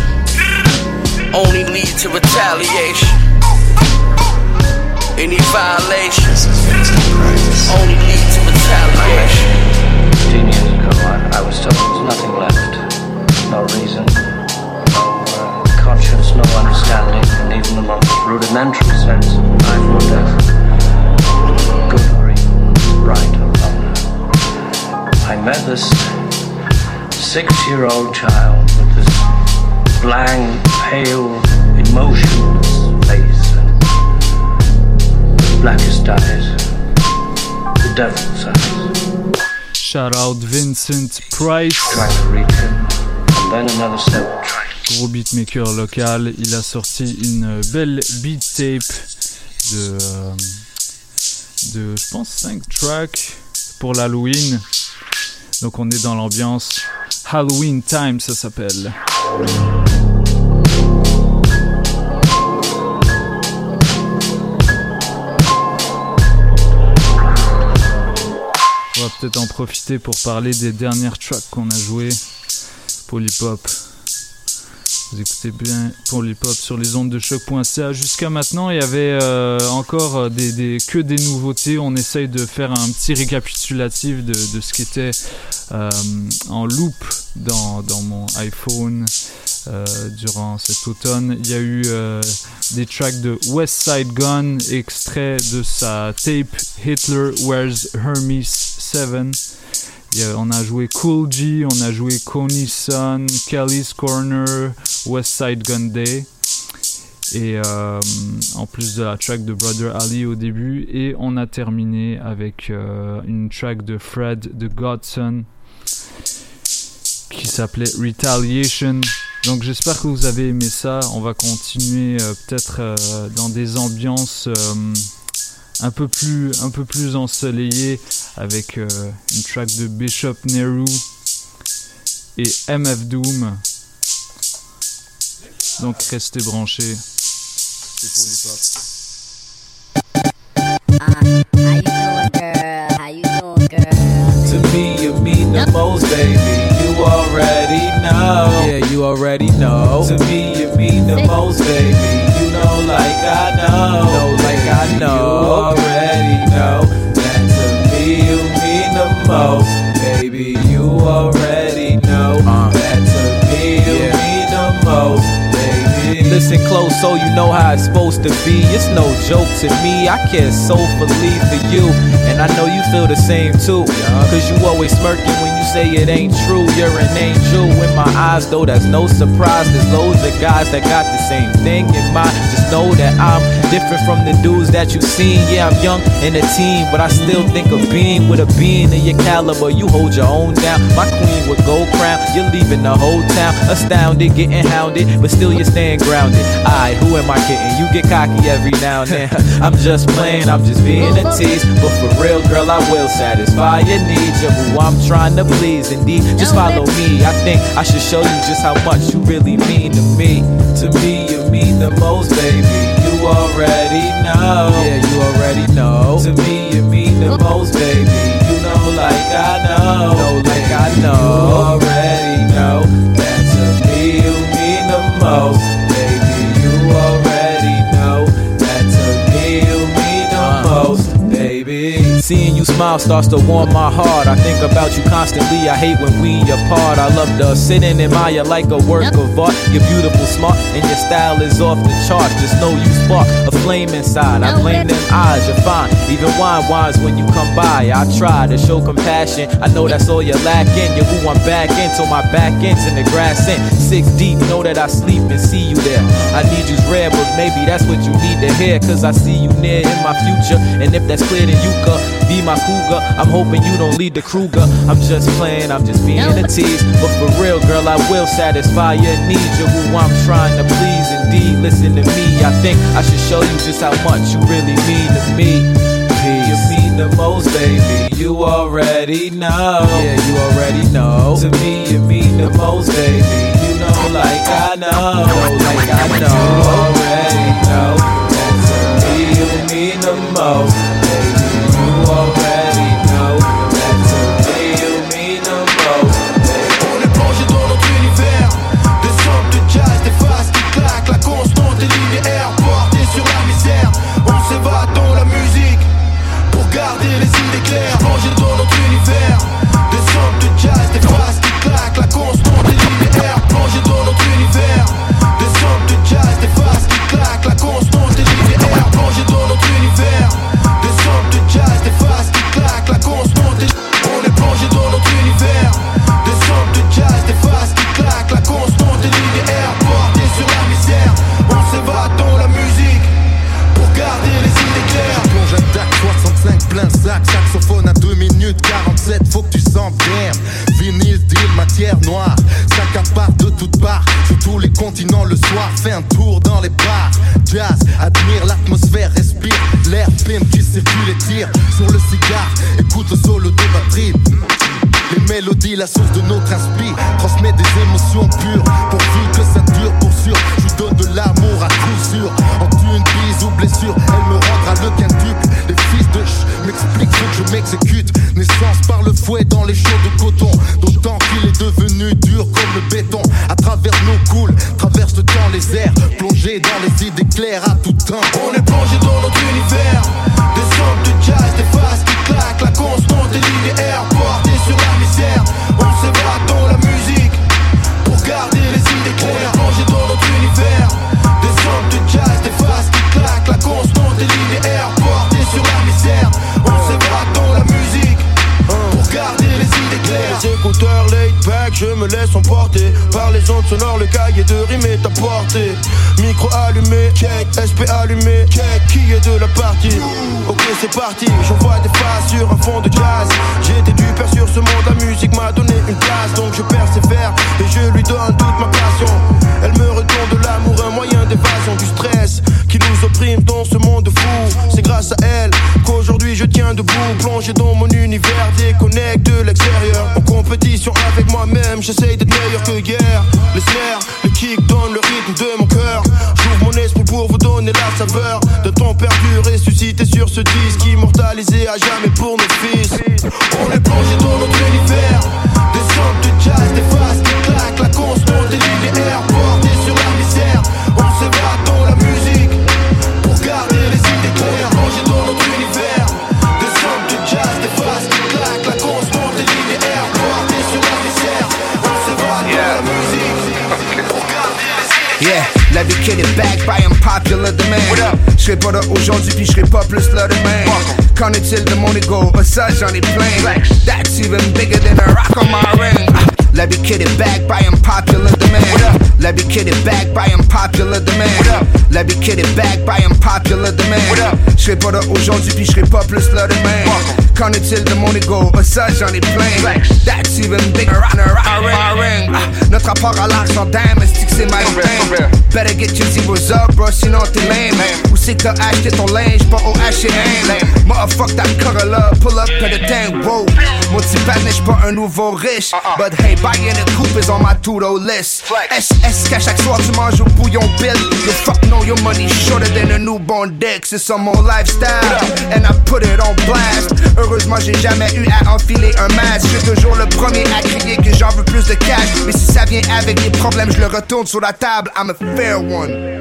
only lead to retaliation. Any violation only lead to retaliation.
Fifteen years ago, I, I was told there was nothing left. No reason, no uh, conscience, no understanding, and even the most rudimentary sense of life or death. Good or evil, right or wrong. I met this six-year-old child with this blank, pale, emotionless face and the blackest eyes, the devil's eyes.
Shout out Vincent Price.
Trying to reach him, and then another step.
Gros beatmaker local, il a sorti une belle beat tape de, euh, de je pense 5 tracks pour l'Halloween. Donc on est dans l'ambiance Halloween Time ça s'appelle. On va peut-être en profiter pour parler des dernières tracks qu'on a jouées. Polypop. Vous écoutez bien Polypop sur les ondes de choc.ca. Jusqu'à maintenant, il y avait euh, encore des, des- que des nouveautés. On essaye de faire un petit récapitulatif de, ce qui était euh, en loop dans, mon iPhone euh, durant cet automne. Il y a eu euh, des tracks de West Side Gun, extrait de sa tape Hitler Wears Hermes 7. On a joué Cool G, on a joué Coney Sun, Kelly's Corner, West Side Gun Day. Et euh, en plus de la track de Brother Ali au début. Et on a terminé avec euh, une track de Fred de Godson qui s'appelait Retaliation. Donc j'espère que vous avez aimé ça. On va continuer euh, peut-être dans des ambiances un peu plus un peu plus ensoleillées avec euh, une track de Bishop Nehru et MF Doom. Donc restez branchés. C'est pour les
most, baby. You already know.
Yeah, you already know.
To me, you mean the most, baby. You know, like I know.
Close so you know how it's supposed to be. It's no joke to me. I care soulfully for you. And I know you feel the same too. Uh, Cause you always smirking when you say it ain't true. You're an angel in my eyes, though that's no surprise. There's loads of guys that got the same thing in mind. Just know that I'm different from the dudes that you've seen. Yeah, I'm young and a teen, but I still think of being with a being of your caliber. You hold your own down. My queen with gold crown. You're leaving the whole town astounded, getting hounded, but still you're staying grounded. I, who am I kidding? You get cocky every now and then. I'm just playing, I'm just being a tease. But for real, girl, I will satisfy your needs. You're who I'm trying to please. Indeed, just follow me. I think I should show you just how much you really mean to me.
To me, you mean the most, baby. You already know.
Yeah, you already know.
To me, you mean the most, baby. You know, like I know.
Know like I know.
You already know that to me you mean the most,
Seeing you smile starts to warm my heart. I think about you constantly. I hate when we apart. I love to sit and admire like a work of art. You're beautiful, smart, and your style is off the charts. Just know you spark a flame inside. I blame them eyes. You're fine. Even wine wines when you come by. I try to show compassion. I know that's all you're lacking. You're who I'm back in till my back ends in the grass in. Six deep, know that I sleep and see you there. I need you's rare, but maybe that's what you need to hear. Cause I see you near in my future. And if that's clear, then you could be my cougar. I'm hoping you don't lead the Kruger. I'm just playing, I'm just being a tease. But for real, girl, I will satisfy your needs. You're who I'm trying to please. Indeed, listen to me. I think I should show you just how much you really mean to me.
You mean the most, baby. You already know.
Yeah, you already know.
To me, you mean the most, baby. You know, like I know.
Know like I
You
know.
already know that to me you mean the most,
sur
ce
disque, immortalisé à jamais pour nos fils. On est plongé dans notre univers, des sortes de jazz, des faces, des claques, la constante des linéaires, portés sur la misère. On s'évade dans la musique pour garder les idées claires. Plongé dans notre univers, des sortes de jazz, des faces, des claques, la constante des linéaires, portés sur la misère. On s'évade dans la musique pour garder les idées
Yeah, qu'elle est back by unpopular demand. Serai pas là aujourd'hui puis je serai pas plus là demain. Qu'en est-il de mon ego? Ah, ça j'en ai plein. That's even bigger than a rock on my ring. La vie qu'elle est back by unpopular demand. La vie qu'elle est back by unpopular demand. La vie qu'elle est back by unpopular demand. Je serai pas là aujourd'hui puis je serai pas plus là demain. Qu'en est-il de mon ego? Ah, ça j'en ai plein. That's even bigger than a rock on my ring. Notre rapport à l'argent damn, est-ce que c'est my? Better get your zeros up, bro, sinon t'es lame. Que t'as acheté ton linge, pas au H&M? Motherfuck that Corolla, pull up to the tank, whoa. Mon petit pat n'est pas un nouveau riche. But hey, buying a coupe is on my to-do list. SS qu'à chaque soir tu manges au bouillon bill. You fuck know your money shorter than a newborn dick. C'est ça mon lifestyle, and I put it on blast. Heureusement, j'ai jamais eu à enfiler un masque. Je suis toujours le premier à crier que j'en veux plus de cash. Mais si ça vient avec des problèmes, je le retourne sur la table. I'm a fair one.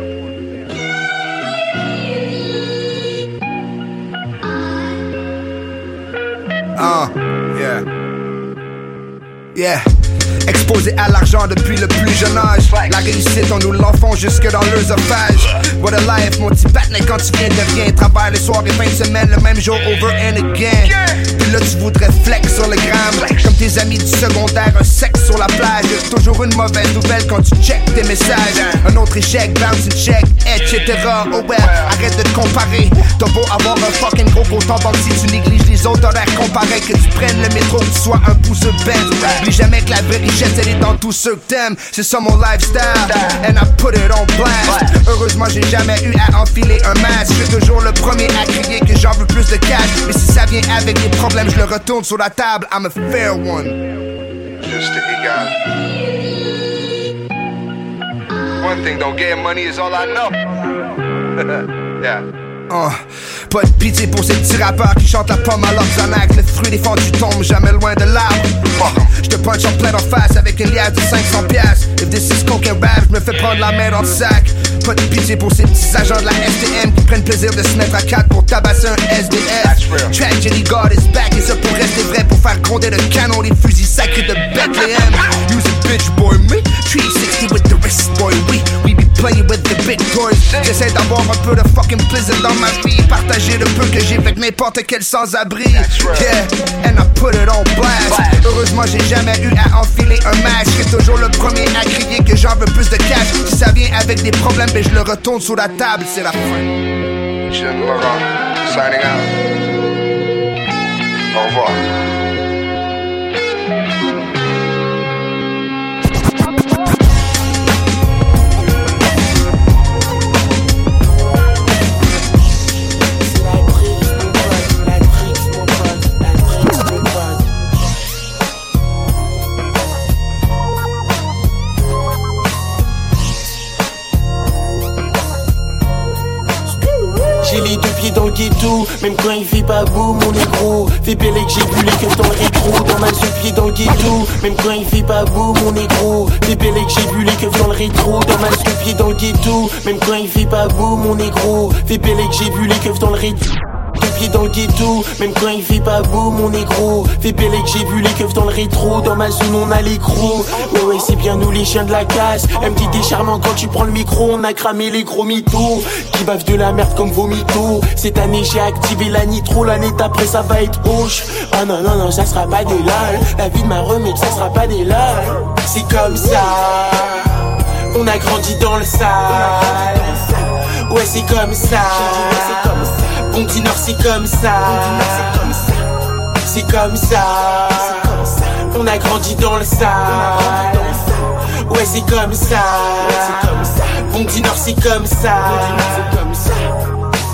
Yeah. Exposé à l'argent depuis le plus jeune âge. La réussite, on nous l'enfant jusque dans l'œsophage. What a life, mon petit batnet quand tu viens de rien. Travail les soirs et fin de semaine, le même jour over and again. Là, tu voudrais flex sur le gramme. Comme tes amis du secondaire, un sexe sur la plage. Toujours une mauvaise nouvelle quand tu check tes messages. Un autre échec, bounce and check, etc. Oh well, arrête de te comparer. T'as beau avoir un fucking gros beau temps si tu négliges les autres, t'as l'air comparé. Que tu prennes le métro, que tu sois un pouce bête. Oublie jamais que la vraie richesse, elle est dans tous ceux que t'aimes. C'est ça mon lifestyle, and I put it on blast. Heureusement, j'ai jamais eu à enfiler un masque. Je suis toujours le premier à crier que j'en veux plus de cash. Mais si ça vient avec des problèmes, je le retourne sur la table. I'm a fair one.
Just the egal. One thing though, getting money is all I know. yeah.
Oh, pas de pitié pour ces petits rappeurs qui chantent la pomme à l'oxanac. Le fruit défendu tombe jamais loin de l'arbre. Je te punch en plein en face avec une liasse de 500 piastres. If this is coke and rap, je me fais prendre la main dans le sac. Pas de pitié pour ces petits agents de la STM qui prennent plaisir de se mettre à quatre pour tabasser un SDS. Tragedy God is back et ça pour rester vrai pour faire gronder le canon les fusils sacrés de Bethlehem. Bitch boy, me 360 with the wrist boy, we we be playing with the big toys. J'essaie d'avoir un peu de fucking plaisir dans ma vie, partager le peu que j'ai avec n'importe quel sans-abri. Yeah, and I put it on blast. Heureusement, j'ai jamais eu à enfiler un masque. Je suis toujours le premier à crier que j'en veux plus de cash. Si ça vient avec des problèmes, ben je le retourne sur la table, c'est la fin.
Signing out. Au revoir.
Même quand il fait pas beau, mon négro. Fais belle que j'ai vu les keufs dans le rétro, dans ma pieds dans le ghetto, même quand il fait pas beau, mon négro. Fais belle que j'ai vu les dans le rétro, dans ma pieds dans le ghetto, même quand il fait pas beau, mon négro. Fais belle que j'ai vu les keufs dans le rétro. Dans le ghetto, même quand il fait pas beau, mon négro. Fais belle que j'ai vu les keufs dans le rétro, dans ma zone on a les crocs. Ouais, ouais, c'est bien nous les chiens de la casse. MT t'es charmant quand tu prends le micro, on a cramé les gros mythos. Qui bavent de la merde comme vomito. Cette année j'ai activé la nitro, l'année d'après ça va être hoche. Ah non, non, non, ça sera pas des lol. La vie de ma remède, ça sera pas des lol. C'est comme ça. On a grandi dans le sale. Ouais, c'est comme ça. Bon Nord, c'est comme ça. C'est comme ça. On a grandi dans le sale. Ouais, c'est comme ça. Bon Nord, c'est comme ça.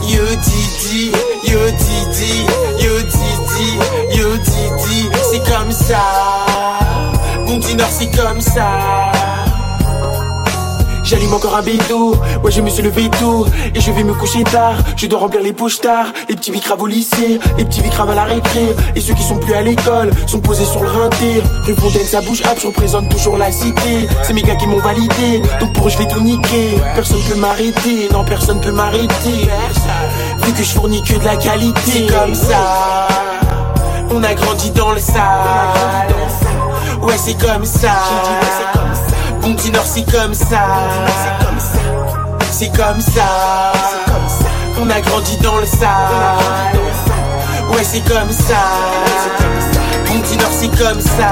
Yo Didi, yo Didi, yo Didi, yo Didi, c'est comme ça. Bon Nord, c'est comme ça. J'allume encore un bédo, ouais je me suis levé tôt. Et je vais me coucher tard, je dois remplir les poches tard. Les petits bicraves au lycée, les petits bicraves à la récré. Et ceux qui sont plus à l'école, sont posés sur le rinté. Rue Fontaine ça bouge. Hop, je représente toujours la cité. C'est mes gars qui m'ont validé, donc pour eux je vais tout niquer. Personne peut m'arrêter, non personne peut m'arrêter. Vu que je fournis que de la qualité. Comme ça, on a grandi dans le sale. Ouais c'est comme ça Nord c'est comme ça. C'est comme ça. On a grandi dans le sale. Ouais c'est comme ça. Nord c'est comme ça.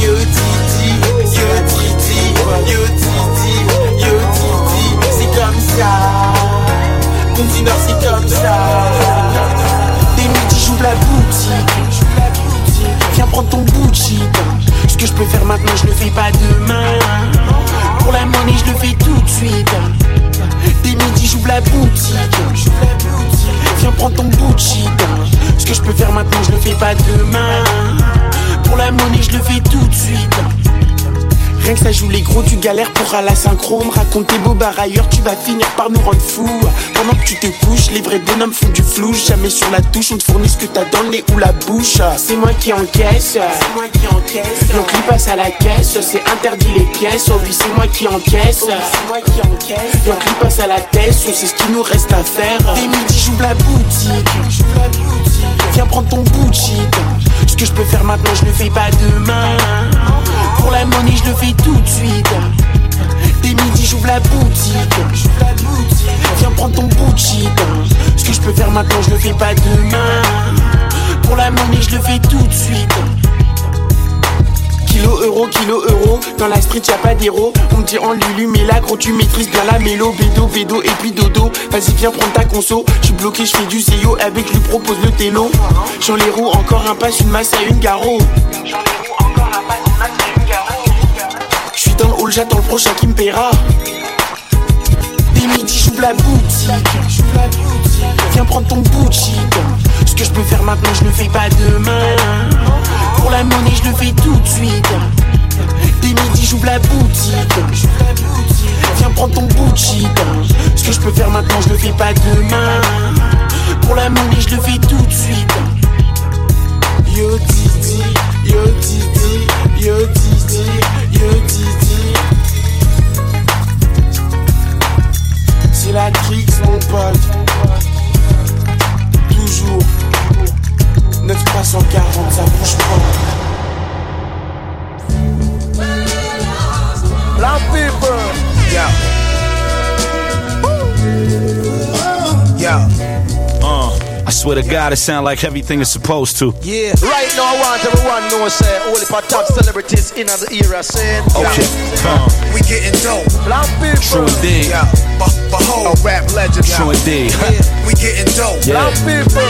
Yo Titi, yo Titi, yo Titi, yo Titi. C'est comme ça. Nord c'est comme ça. Des midi j'ouvre la boutique. Viens prendre ton bout de shit Ce que je peux faire maintenant je le fais pas demain. Pour la monnaie je le fais tout de suite. Dès midi j'ouvre la boutique. Viens prendre ton bout Ce que je peux faire maintenant je le fais pas demain. Pour la monnaie je le fais tout de suite Rien que ça joue les gros, tu galères pour à la synchro. Me raconte tes beaux ailleurs, tu vas finir par nous rendre fous. Pendant que tu te couches, les vrais bonhommes font du flou. Jamais sur la touche, on te fournit ce que t'as dans le nez ou la bouche. C'est moi qui encaisse, c'est moi qui encaisse. Donc lui passe à la caisse, c'est interdit les pièces. Oh oui, c'est moi qui encaisse, c'est moi qui encaisse. Donc lui passe à la tête, c'est ce qui nous reste à faire. Dès midi, j'ouvre la boutique. Viens prendre ton bout de shit. Ce que je peux faire maintenant, je le fais pas demain. Pour la monnaie, je le fais tout de suite. Dès midi, j'ouvre la boutique. Viens prendre ton bout. Ce que je peux faire maintenant, je le fais pas demain. Pour la monnaie, je le fais tout de suite. Kilo euro, kilo euro, dans la street y'a pas d'héros On me dit en Lulu mais là gros tu maîtrises bien la mélo Bédo, bédo et puis dodo Vas-y viens prendre ta conso Je bloqué, je fais du zéo avec lui propose le télo J'en les roues, encore un passe, une masse à une garo Je suis dans le hall, j'attends le prochain qui me paiera. Dès midi j'ouvre la boutique. Viens prendre ton bout Ce que je peux faire maintenant je le fais pas demain. Pour la monnaie je le fais tout de suite. Dès midi j'ouvre la boutique. Viens prendre ton bout Ce que je peux faire maintenant je le fais pas demain. Pour la monnaie je le fais tout de suite. Yo Titi, yo Titi, yo Titi, yo C'est la Trix mon pote Toujours 9340 ça bouge pas.
Yeah.
I swear to God, it sound like everything is supposed to.
Yeah. Right now, I want everyone know, say, all the top celebrities in the era, saying,
Okay. Uh,
we getting dope. Black people,
True indeed.
Yeah. But behold, a rap legend.
True indeed.
Yeah. We getting dope.
Yeah.
Black people.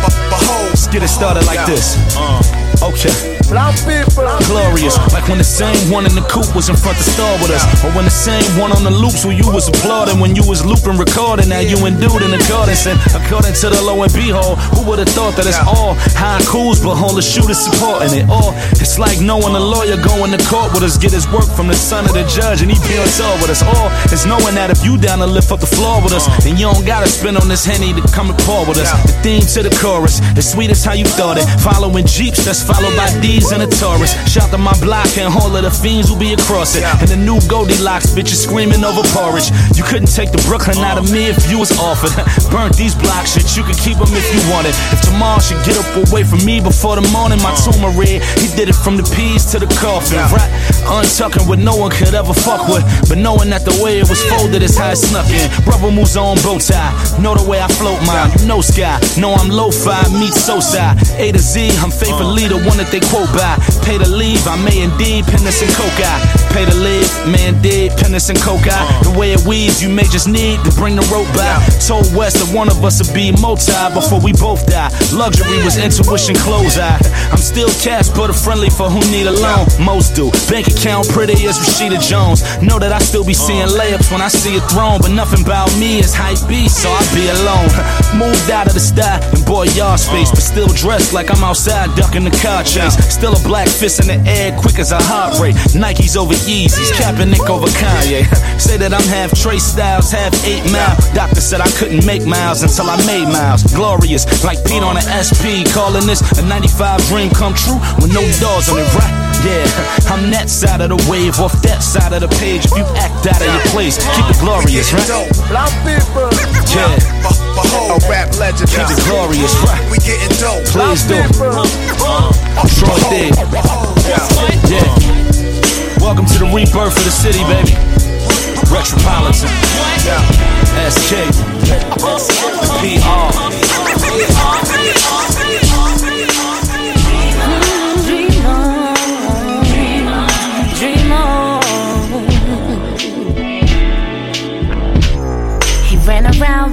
But behold,
let's get it started like this. Uh, okay.
Black people.
Glorious, like when the same one in the coupe was in front of the star with us, or when the same one on the loops who you was applauding when you was looping recording. Now you and dude in the garden, and according to the low and behold, who would have thought that it's all high cools, but all the shooters supporting it. Or it's like knowing a lawyer going to court with us, get his work from the son of the judge, and he be on tour with us. Or it's knowing that if you down to lift up the floor with us, then you don't gotta spin on this henny to come and pour with us. The theme to the chorus, as sweet as how you thought it. Following Jeeps, that's followed by D's and a Taurus. Shout to my block and all of the fiends will be across it. And the new Goldilocks bitches screaming over porridge. You couldn't take the Brooklyn out of me if you was offered. Burnt these blocks, shit, you could keep them if you wanted. If tomorrow should get up away from me before the morning, my uh. tumor red. he did it from the peas to the coffin. Right, untucking what no one could ever fuck with. But knowing that the way it was folded is how it snuck in. Brother moves on bow tie. Know the way I float mine. You know Sky. Know I'm lo-fi, meet so-si. A to Z, I'm faithfully the one that they quote by. Pay to leave, I may indeed pen this in coca. Pay to live, may indeed pen this in coca. Uh. The way it weaves, you may just need to bring the rope back. Told West that one of us would be multi before we both die. Luxury was intuition close eye. I'm still cash, but a friendly for who need a loan. Most do. Bank account pretty as Rashida Jones. Know that I still be uh. seeing layups when I see a throne, but nothing about me is hype beast, so I be alone. Moved out of the sty and boy yard space, uh. but still dressed like I'm outside ducking the car chase. Still a black fist in the air, quick as a heart rate. Nikes over Yeezys, Kaepernick over Kanye. Say that I'm half Trace Styles, half 8 Mile. Doctor said I couldn't make miles until I made miles. Glorious, like Pete on an SP. Calling this a 95 dream come true with no doors on it, right? Yeah, I'm that side of the wave, off that side of the page. If you act out of your place, keep it glorious, right? Yeah.
A rap legend.
Keep it glorious, right?
We getting dope.
Please do. Troy Day. Yeah. Welcome to the rebirth of the city, baby. Retropolitan. SK. PR.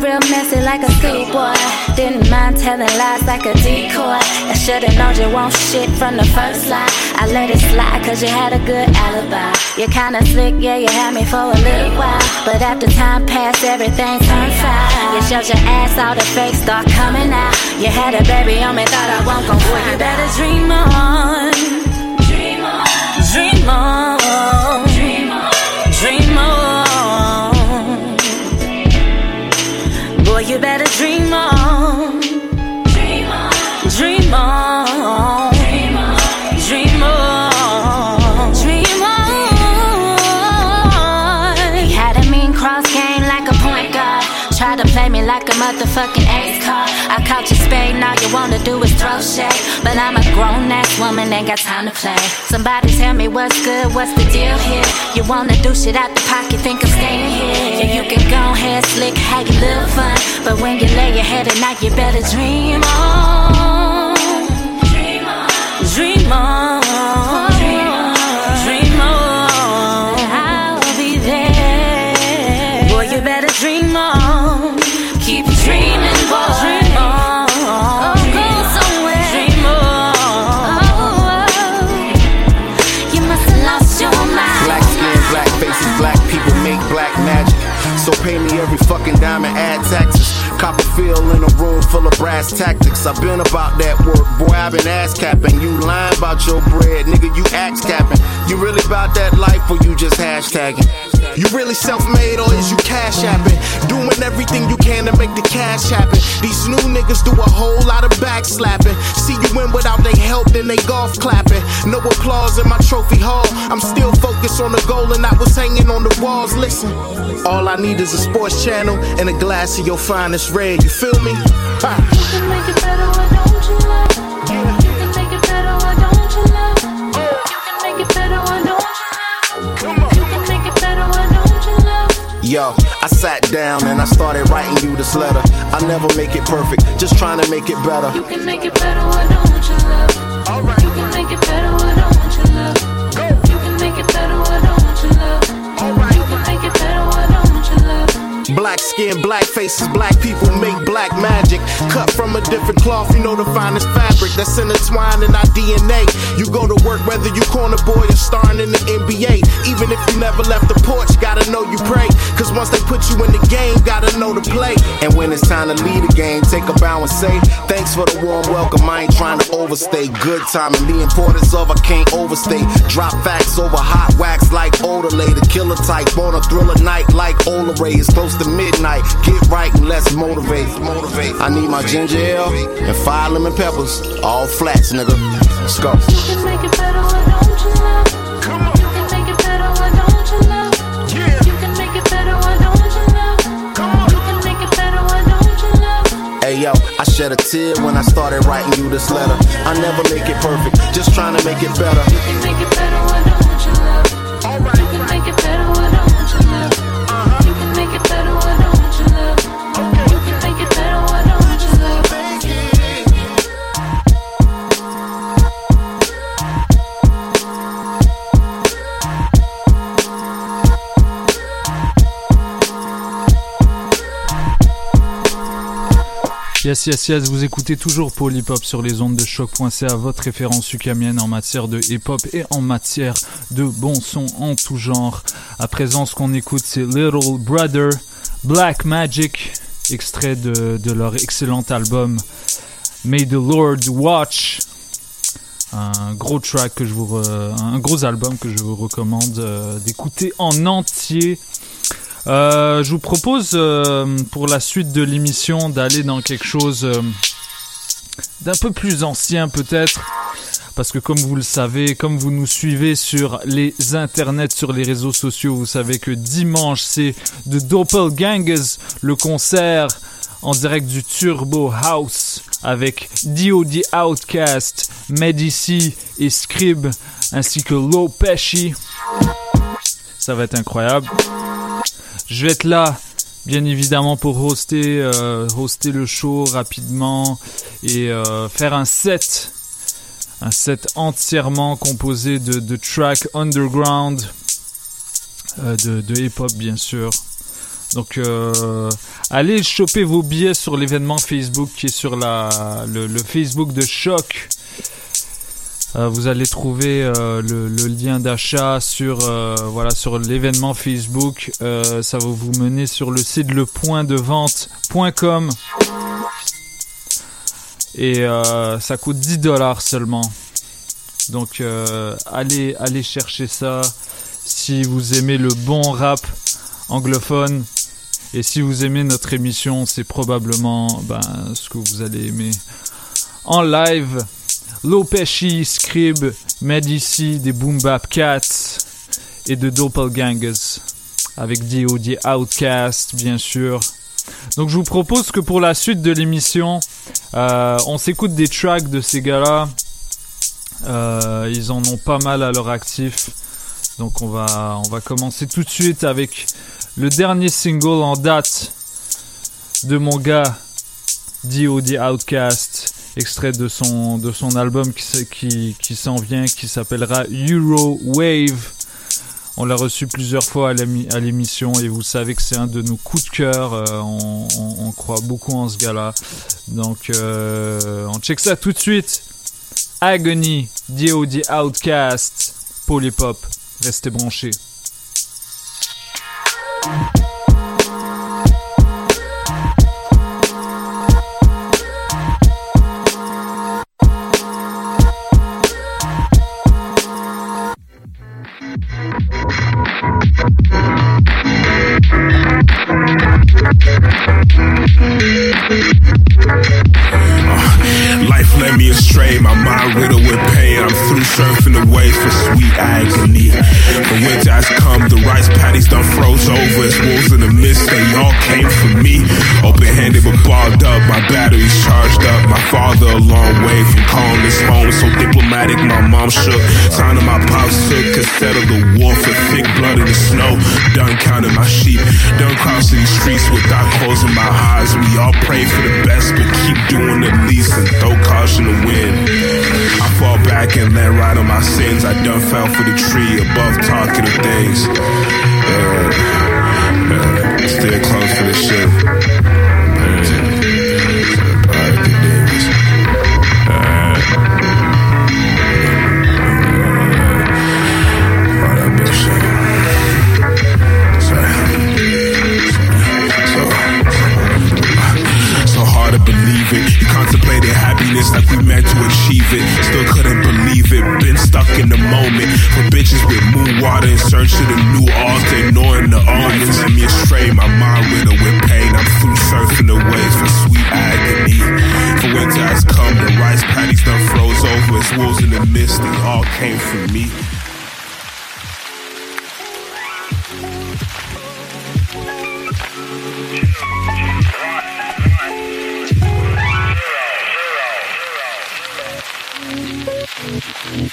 Real messy like a schoolboy. Didn't mind telling lies like a decoy. I should've known you won't shit from the first line. I let it slide cause you had a good alibi. You're kinda slick, yeah, you had me for a little while. But after time passed, everything turned foul. You showed your ass, all the fakes start coming out. You had a baby on me, thought I won't gon' find You better dream on. Dream on. Dream on. Better dream on. Dream on. Dream on. Dream on. Dream on. He had a mean cross game like a point guard. Tried to play me like a motherfucking. I caught you spade, now you wanna do is throw shade. But I'm a grown ass woman, ain't got time to play. Somebody tell me what's good, what's the deal here? You wanna do shit out the pocket, think I'm staying here. Yeah, you can go ahead, slick, have your little fun. But when you lay your head at night, you better dream on. Dream on. Dream on.
Brass tactics. I've been about that work, boy. I've been ass capping. You lying about your bread, nigga. You axe capping. You really about that life or you just hashtagging? You really self-made or is you cash apping? Doing everything you can to make the cash happen. These new niggas do a whole lot of backslapping. See you win without they help, then they golf clapping. No applause in my trophy hall. I'm still focused on the goal and I was hanging on the walls. Listen, all I need is a sports channel and a glass of your finest red. You feel me? Ha. Yo, I sat down and I started writing you this letter. I never make it perfect, just trying to make it better.
You can make it better, why don't you love? You can make it better, why
Black skin, black faces, black people make black magic. Cut from a different cloth, you know the finest fabric that's intertwined in our DNA. You go to work whether you corner boy or starring in the NBA. Even if you never left the porch, gotta know you pray. Cause once they put you in the game, gotta know to play. And when it's time to lead the game, take a bow and say, Thanks for the warm welcome. I ain't trying to overstay. Good time and the importance of I can't overstay. Drop facts over hot wax like Odelay. The killer type on a thriller night like Ola Ray. It's close to midnight. Get right and let's motivate. Motivate. I need my ginger ale and five lemon peppers. All flats, nigga. Let's go.
You can make it better, why don't you love? You can make it better, why don't you love? You can make it better, why don't you love? You can make it better, why don't you love?
Hey yo, I shed a tear when I started writing you this letter. I never make it perfect, just trying to make it better.
Yes, yes, yes, vous écoutez toujours Hop sur les ondes de choc.ca, votre référence sucamienne en matière de hip hop et en matière de bon son en tout genre. À présent, ce qu'on écoute, c'est Little Brother, Black Magic, extrait de, de leur excellent album May the Lord Watch. un gros track que je vous, un gros album que je vous recommande euh, d'écouter en entier. Euh, je vous propose euh, pour la suite de l'émission d'aller dans quelque chose euh, d'un peu plus ancien peut-être. Parce que comme vous le savez, comme vous nous suivez sur les internets, sur les réseaux sociaux, vous savez que dimanche c'est The Doppelgangers, le concert en direct du Turbo House avec D.O.D. Outcast, Medici et Scrib, ainsi que Low Pesci. Ça va être incroyable. Je vais être là, bien évidemment, pour hoster, euh, le show rapidement et euh, faire un set. Un set entièrement composé de, de tracks underground, euh, de, de hip-hop bien sûr. Donc allez choper vos billets sur l'événement Facebook qui est sur la, le, le Facebook de Choc. Euh, vous allez trouver euh, le, lien d'achat sur euh, voilà sur l'événement Facebook. Ça va vous mener sur le site lepointdevente.com et ça coûte 10 dollars seulement. Donc allez allez chercher ça si vous aimez le bon rap anglophone et si vous aimez notre émission, c'est probablement ben, ce que vous allez aimer. En live, Lopeshi, Scrib, Medici, des Boom Bap Cats et de Doppelgangers. Avec D.O.D. Outcast, bien sûr. Donc je vous propose que pour la suite de l'émission, euh, on s'écoute des tracks de ces gars-là. Euh, ils en ont pas mal à leur actif. Donc on va, on va commencer tout de suite avec le dernier single en date de mon gars D.O.D. Outcast, extrait de son, de son album qui, qui, qui s'en vient, qui s'appellera Euro Wave. On l'a reçu plusieurs fois à l'émi- à l'émission et vous savez que c'est un de nos coups de cœur. euh, on, on- on croit beaucoup en ce gars-là. Donc euh, on check ça tout de suite. Agony, D.O.D. Outcast, Polypop. Restez branchés.
For sweet agony. The winter has come, the rice paddies done froze over. It's wolves in the mist, they all came for me. Open handed but balled up, my batteries charged up. My father a long way from calling his home, so diplomatic, my mom shook. Sign of my pops took cassette of the wolf with thick blood in the snow. Done counting my sheep, done crossing these streets without closing my eyes. We all pray for the best, but keep doing the least and throw caution to wind. I fall back and land right on my sins. I done fell for the tree above of things. Uh, uh, still close for the shit. Uh, uh. Uh, contemplated happiness like we meant to achieve it. Still couldn't stuck in the moment. For bitches with moon water in search of the new altar, ignoring the omens. Let me astray, my mind riddled with pain. I'm through surfing the waves for sweet agony. For winter has come, the rice paddies done froze over. It's wolves in the mist, they all came from me.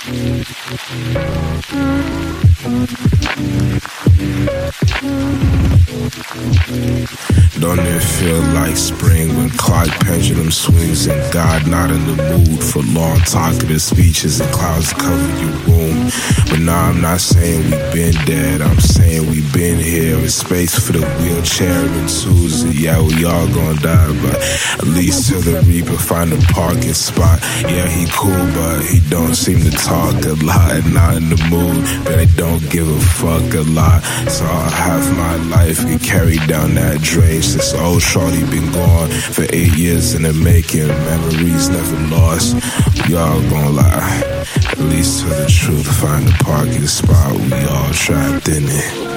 Don't it feel like spring when clock pendulum swings and God not in the mood for long talkative speeches and clouds cover your room? But now I'm not saying we've been dead, I'm saying we've been here in space for the wheelchair and Susan. Yeah, we all gonna die, but at least till the Reaper find a parking spot. Yeah, he cool, but he don't seem to talk a lot, not in the mood, but I don't give a fuck a lot. So I'll my life get carried down that drain This old shorty been gone for eight years in the making. Memories never lost. Y'all gon' lie. At least tell the truth. Find a parking spot. We all trapped in it.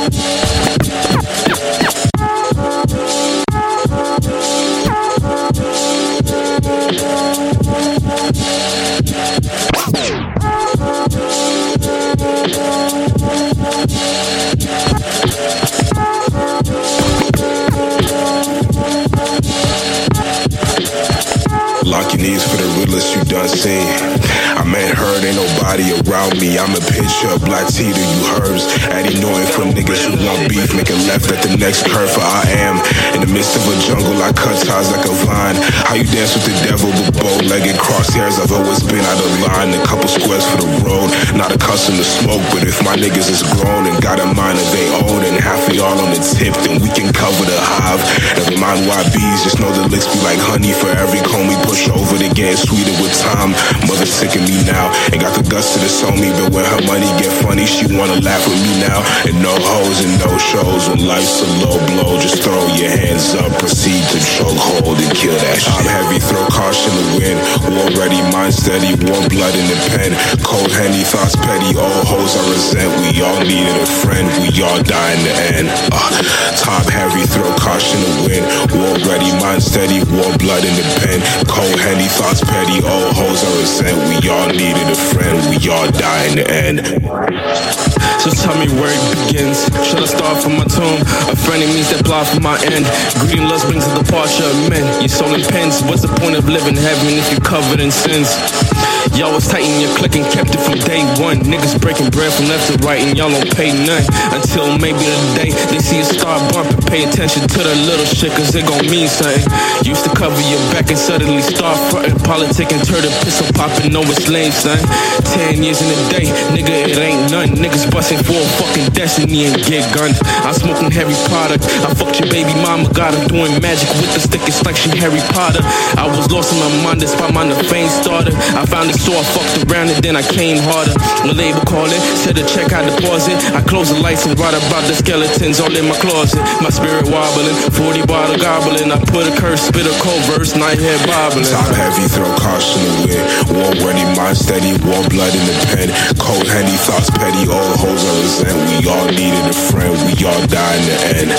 Thank I've always been out of line. A couple accustomed to smoke. But if my niggas is grown and got a mind of their own, and half of y'all on the tip, then we can cover the hive. Never mind bees, just know the licks be like honey for every comb we push over. They getting sweeter with time. Mother sick of me now, ain't got the guts to disown me, but when her money get funny, she wanna laugh with me now. And no hoes and no shows. When life's a low blow, just throw your hands up, proceed to choke hold and kill that shit. I'm heavy, throw caution to win. War ready, mind steady, warm blood in the pen. Cold henny thoughts petty, all hoes I resent. We all needed a friend, we all die in the end. Uh, top heavy, throw caution to win. War ready, mind steady, warm blood in the pen. Cold henny, thoughts petty, all hoes I resent. We all needed a friend, we all die in the end.
So tell me where it begins. Should I start from my tomb? A friend means that block from my end. Greeting lust brings the departure of men. Your soul in pens. What's the point of living heaven if you're covered in sins? Y'all was tight in your click and kept it from day one. Niggas breaking bread from left to right and y'all don't pay none. Until maybe the day they see a star bump and pay attention to the little shit cause it gon' mean something. Used to cover your back and suddenly start frontin'. Politic and turn the pistol poppin', no it's lame, son. Ten years in a day, nigga, it ain't none. Niggas bustin' for a fucking destiny and get gunned. I'm smoking heavy product. I fucked your baby mama, got her doing magic with the stick. It's like she Harry Potter. I was lost in my mind, despite my fame started. I found it so I fucked around and then I came harder. The label called it, said the check I deposit. I closed the lights and write about the skeletons all in my closet. My spirit wobbling, 40 bottle gobbling. I put a curse, spit a cold verse, night head bobbling.
Top heavy, throw caution to. War ready, mind steady, warm blood in the pen. Cold henny, thoughts petty, all hoes I resent. We all needed a friend, we all die in the end.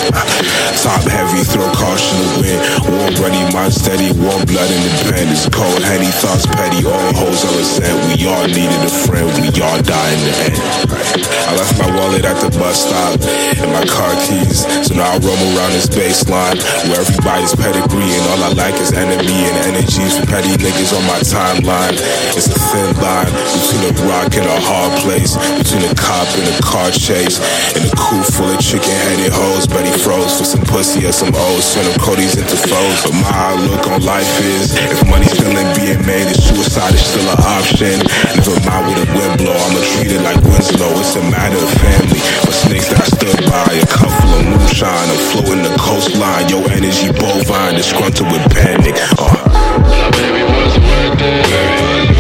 Top heavy, throw caution to win. War ready, mind steady, warm blood in the pen. It's cold henny, thoughts petty, all hoes I resent. We all needed a friend, we all die in the end. I left my wallet at the bus stop and my car keys. So now I roam around this baseline where everybody's pedigree and all I like is enemy and energies from petty niggas on my timeline. It's a thin line between a rock and a hard place, between a cop and a car chase, and a coupe full of chicken headed hoes. Betty froze for some pussy or some O's, turn Cody's into foes. But my outlook on life is if money's still ain't being made, then suicide is still an option. Never mind with a wind blow, I'ma treat it like Winslow. It's a matter of family. For snakes that I stood by, a full of moonshine, a floating the coastline. Your energy bovine, disgruntled with panic. Uh.
Baby, what's worth it? I'ma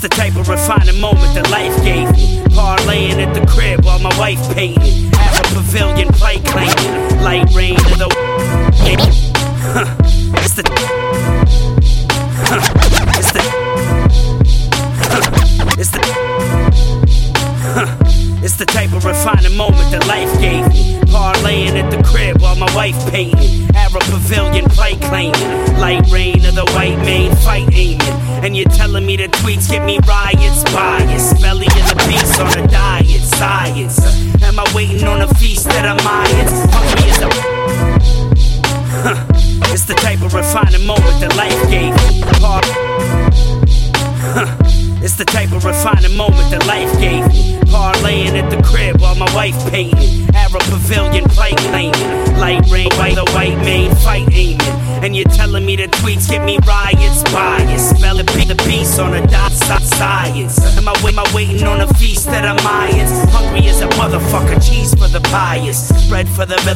It's the type of refining moment that life gave me. Parlaying at the crib while my wife painted. Have a pavilion play claiming. Light rain to the. Huh. The.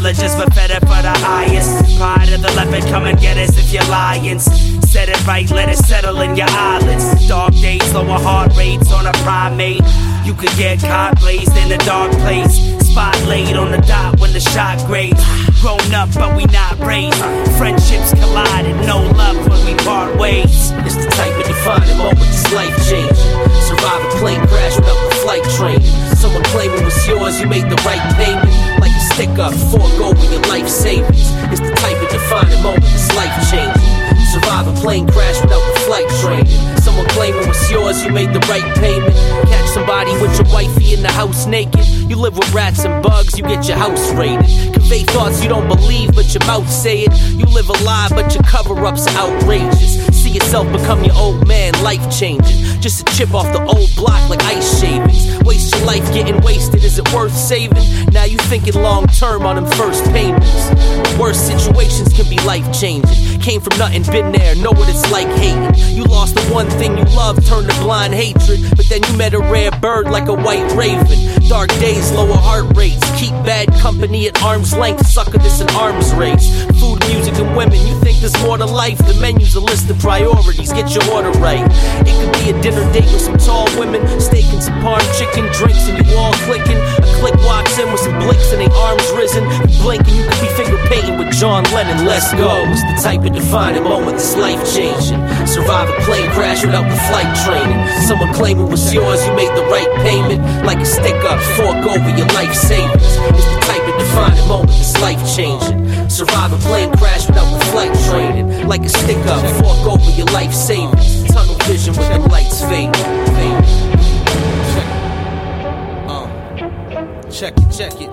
Villagers, but better for the highest. Pride of the leopard, come and get us if you're lions. Set it right, let it settle in your eyelids. Dark days, lower heart rates on a primate. You could get caught blazed in a dark place. Spot laid on the dot when the shot grades. Grown up, but we not raised. Friendships collided, no love when we part ways.
It's the type of defining moment that's life changing. Survive a plane crash without the flight training. Someone claiming was yours, you made the right payment. Stick up, forego with your life savings. It's the type of defining moment that's life changing. Survive a plane crash without the flight training. Someone claiming was yours, you made the right payment. Catch somebody with your wifey in the house naked. You live with rats and bugs, you get your house raided. Convey thoughts you don't believe, but your mouth say it. You live a lie, but your cover ups are outrageous. See yourself become your old man, life changing. Just a chip off the old block like ice shavings. Waste your life getting wasted, is it worth saving? Now you thinking long term on them first payments. Worst situations can be life changing. Came from nothing, been there, know what it's like hating. You lost the one thing you loved, turned to blind hatred. But then you met a rare bird like a white raven. Dark days, lower heart rates. Keep bad company at arm's length, sucker this an arms race. Music, and women, you think there's more to life? The menu's a list of priorities, get your order right. It could be a dinner date with some tall women, steak and some parm chicken, drinks, and you all clicking. A click walks in with some blinks and they arms risen. You blink and you could be finger painting with John Lennon. Let's go. It's the type of defining moment that's life changing. Survive a plane crash without the flight training. Someone claim it was yours, you made the right payment. Like a stick up, fork over your life savings. It's the type of defining moment that's life changing. Survive a plane crash without flight training. Like a stick up, fork over your life savings. Tunnel vision with the lights fading. Uh, check it, check it.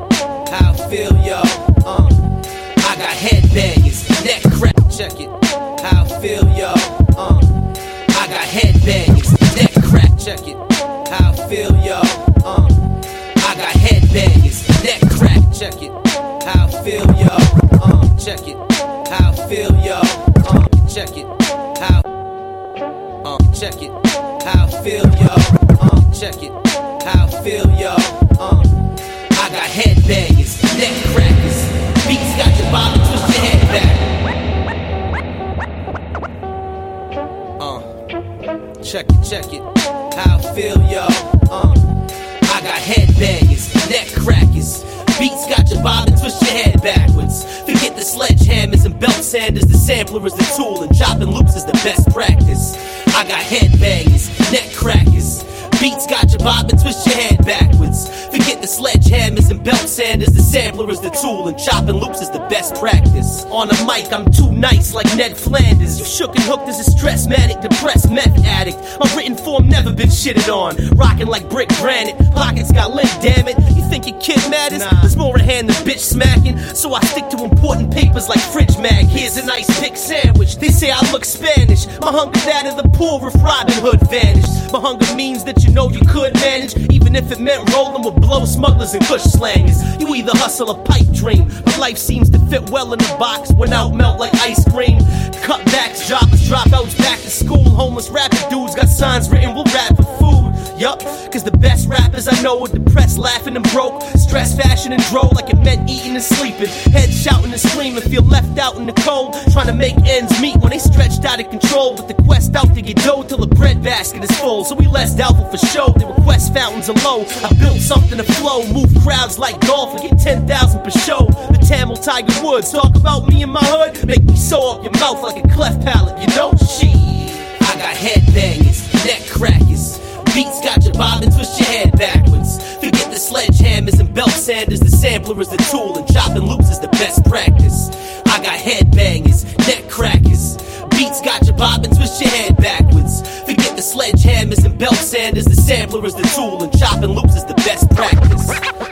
How I feel, yo. Uh, I got headbangers, neck crack. Check it. How I feel, yo. Uh, I got headbangers, neck crack. Check it. How I feel, yo. Uh, I got headbangers, neck crack. Check it. How I feel, yo. Check it. How I feel, yo. Uh, check it. How. Uh, check it. How I feel, yo. Uh, check it. How I feel, yo. Uh, I got headbangers, neck crackers. Beats got your body, twist your head back. Uh, check it, check it. How I feel, yo. Uh, I got headbangers, neck crackers. Beats got your bob and twist your head backwards. Forget the sledgehammers and belt sanders. The sampler is the tool, and chopping loops is the best practice. I got headbangers, neck crackers. Beats got your bob and twist your head backwards. Forget the sledgehammers and belt sanders. The sampler is the tool, and chopping loops is the best practice. On a mic, I'm too nice like Ned Flanders. You shook and hooked as a stressmatic, depressed meth addict. My written form never been shitted on. Rocking like brick granite, pockets got lint, damn it. You think your kid matters? There's more a hand than bitch smacking. So I stick to important papers like fridge mag. Here's a nice big sandwich. They say I look Spanish. My hunger that of the poor if Robin Hood vanished. My hunger means that you know you could manage, even if it meant rolling with blow smugglers and kush slangers. You either hustle or pipe dream, but life seems to fit well in the box when out melt like ice cream. Cutbacks, jobless dropouts, back to school, homeless rapping dudes got signs written, we'll rap for food. Yup, cause the best rappers I know are depressed, laughing and broke. Stress, fashion, and droll like it meant eating and sleeping. Head shouting and screaming, feel left out in the cold. Trying to make ends meet when they stretched out of control. With the quest out to get dough till the bread basket is full. So we less doubtful for show. The request fountains are low. I built something to flow, move crowds like golf and get 10,000 per show. The Tamil Tiger Woods talk about me in my hood. Make me sew up your mouth like a cleft palate, you know? Shit. I got headbangers, neck crackers. Beats got your bob and twist your head backwards. Forget the sledgehammers and belt sanders. The sampler is the tool, and chopping loops is the best practice. I got headbangers, neck crackers. Beats got your bob and twist your head backwards. The sledgehammers and belt sanders. The sampler is the tool, and chopping loops is the best practice.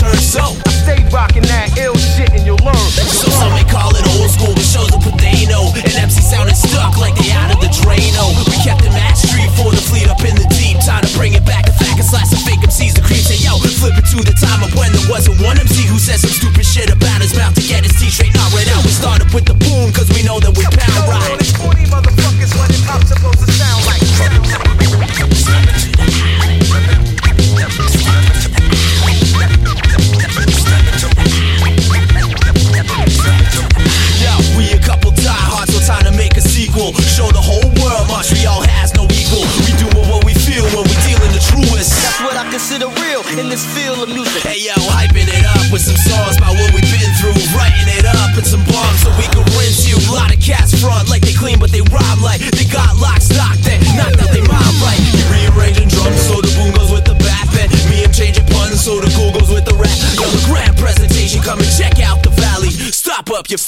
Turn so.
I stay rocking that ill shit and you'll learn.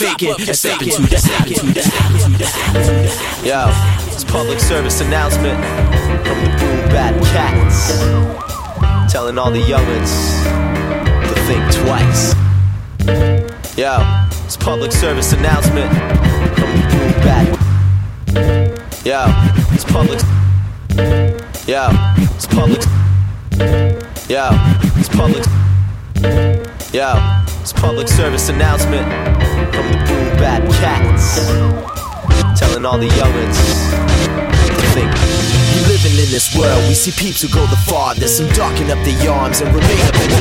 Stop up your faking and step into that. Step into that.
Yo, it's public service announcement from the Boom Bap Cats. Telling all the youngins to think twice. Yo, it's public service announcement from the Boom Bad. Yo, it's public. Yo, it's public. Yo, it's public. Yo, it's public service announcement from the Boom Bap Cats. Telling all the youngins to think.
Living in this world, we see peeps who go the farthest. Some darken up their arms and remain up in the.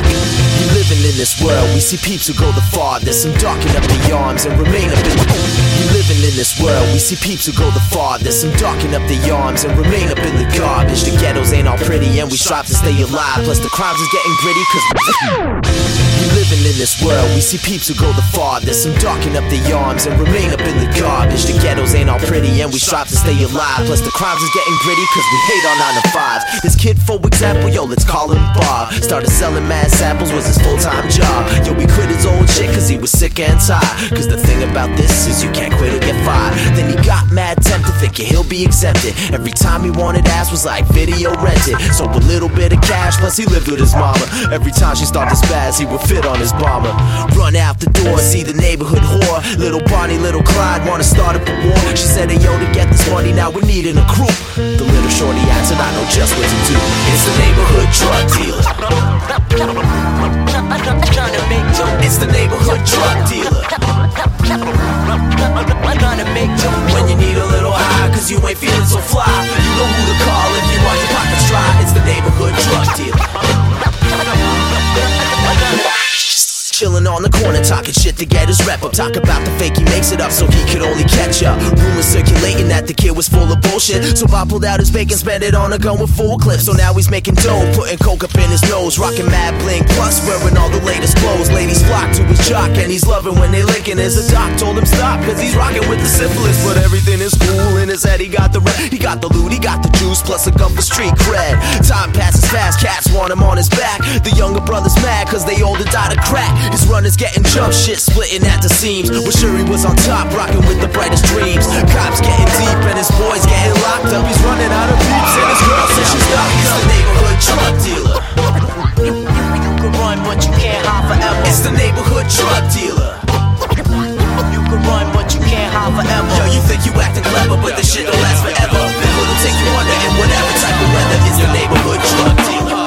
Living in this world, we see peeps who go the farthest. Some darken up their arms and remain up in the. Living in this world, we see peeps who go the farthest. Some darken up their arms and remain up in the garbage. The ghettos ain't all pretty and we strive to stay alive. Plus the crimes is getting gritty cause we living in this world, we see peeps who go the farthest. Some darken up their arms and remain up in the garbage. The ghettos ain't all pretty and we strive to stay alive. Plus the crimes is getting gritty cause we hate on 9 to 5. This kid, for example, yo, let's call him Bob. Started selling mad samples, was his full time job. Yo, we quit his old shit cause he was sick and tired. Cause the thing about this is you can't get fired. Then he got mad tempted, thinking he'll be exempted. Every time he wanted ass was like video rented. So a little bit of cash, plus he lived with his mama. Every time she started to spaz, he would fit on his bomber. Run out the door, see the neighborhood whore. Little Bonnie, little Clyde wanna start up a war. She said, hey yo, to get this money, now we're needing a crew. The little shorty answered, I know just what to do. It's the neighborhood drug dealer. It's the neighborhood drug dealer. When you need a little high, cause you ain't feeling so fly. You know who to call if you want your pockets dry. It's the neighborhood drug dealer. Chillin' on the corner, talking shit to get his rep up. Talk about the fake, he makes it up so he could only catch up. Rumors circulating that the kid was full of bullshit. So Bob pulled out his bacon, spent it on a gun with full clips. So now he's making dough, putting coke up in his nose, rocking mad bling, plus wearing all the latest clothes. Ladies flock to his jock, and he's loving when they licking. As the doc told him stop, cause he's rocking with the syphilis. But everything is cool in his head. He got the red, he got the loot, he got the juice, plus a gun for street cred. Time passes fast, cats want him on his back. The younger brother's mad, cause they older died of crack. His runners getting jump shit, splitting at the seams. But sure he was on top, rocking with the brightest dreams. Cops getting deep, and his boys getting locked up. He's running out of peeps, and his girl says she's locked He's the neighborhood drug dealer. You, can run, but you can't hide forever. It's the neighborhood drug dealer. You can run, but you can't hide forever. Yo, you think you acting clever, but this shit don't last forever. It'll take you under in whatever type of weather. It's the neighborhood drug dealer.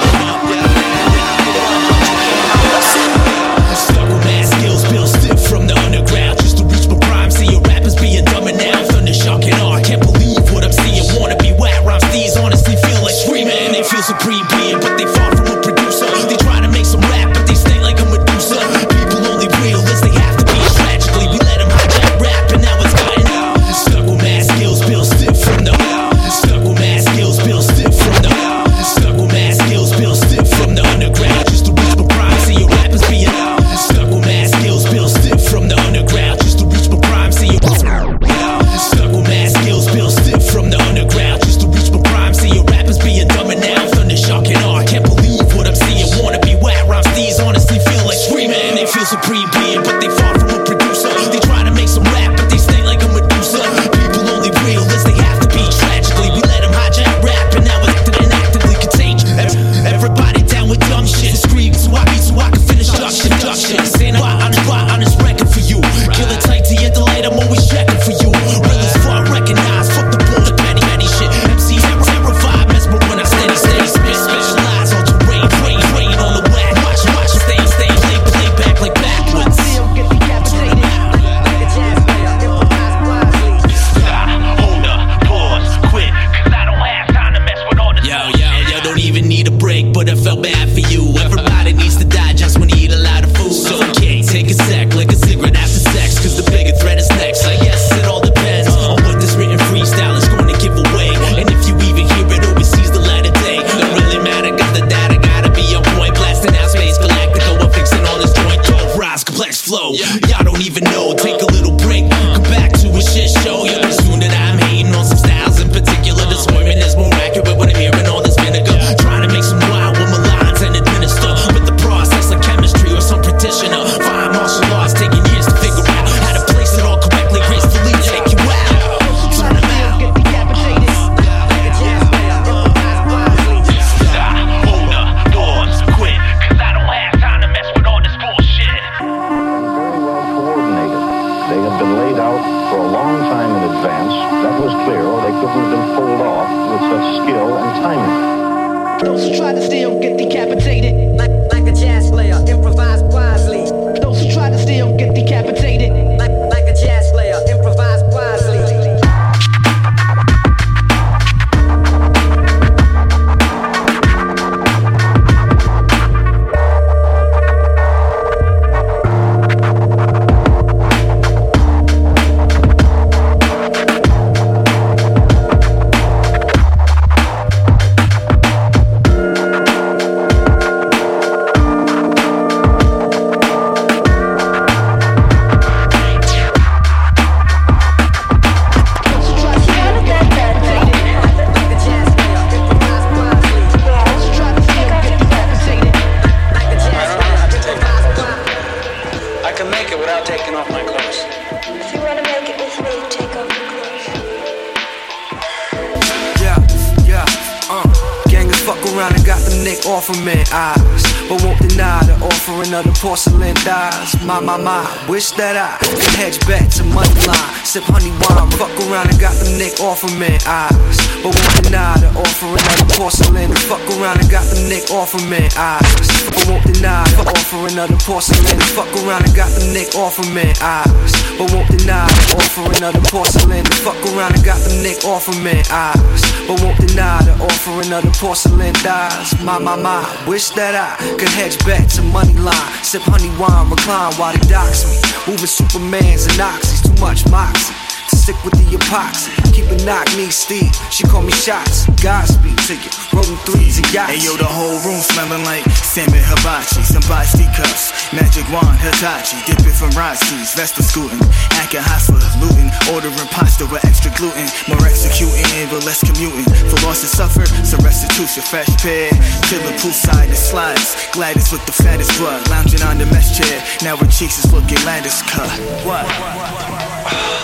Orpiment eyes, but won't deny the offering of the porcelain. Fuck around and got them Nick orpiment eyes, but won't deny the offering of the porcelain dies. My, my, my, wish that I could hedge back to money line. Sip honey wine, recline while they dox me. Moving Supermans and oxys, too much moxie. To stick with the epoxy, keep it knock me Steve. She call me shots, Godspeed to you. Rolling threes and yachts.
Hey yo, the whole room smelling like salmon hibachi, some Basti cups, magic wand, Hitachi, dip it from Rosties, Vesta scooting, acting for looting, ordering pasta with extra gluten, more executing, but less commuting. For losses suffered, some restitution, fresh pair, chillin' poolside and slides, Gladys with the fattest blood, lounging on the mesh chair, now her cheeks is looking lattice cut. What?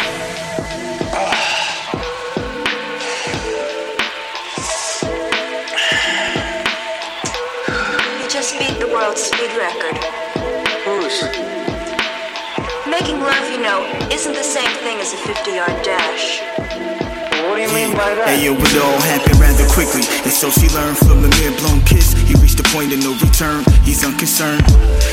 You beat the world speed record.
Whose?
Making love, you know, isn't the same thing as a 50 yard dash.
You?
Hey yo, it all happened rather quickly. And so she learned from the mere blown kiss. He reached a point of no return. He's unconcerned.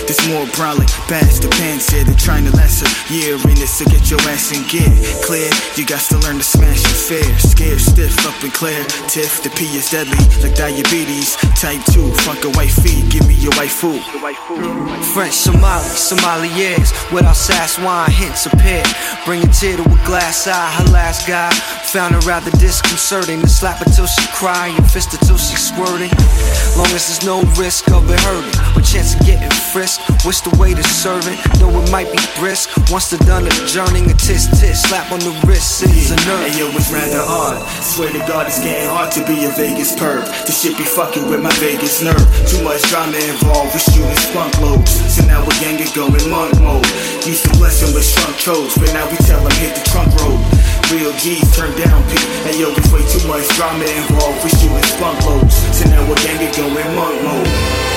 This more brolic, past the pants, said they're trying to last a year in this to get your ass in gear. Clear, you got to learn to smash it fair. Scared, stiff, up and clear. Tiff, the P is deadly, like diabetes. Type 2, fuck a white feet, give me your white food.
French, Somali, Sommeliers Without sass wine, hints appear Bring a tear to a glass eye Her last guy found her rather disconcerting To slap her till she cry and fist her till she squirting Long as there's no risk of it hurting Or chance of getting frisked Wish the way to serve it Though it might be brisk Once they're done adjourning A tis tis slap on the wrist Is a nerve
Hey yo, it's rather odd. Swear to God, it's getting hard to be a Vegas perv. This shit be fucking with my Vegas nerve. Too much drama involved, we shooting skunk loads. So now we gang it going monk mode. Used to bless him with shrunk chose, but now we tell him hit the trunk road. Real G's turn down P. Hey yo, it's way too much drama involved, we shooting skunk loads. So now we gang going monk mode.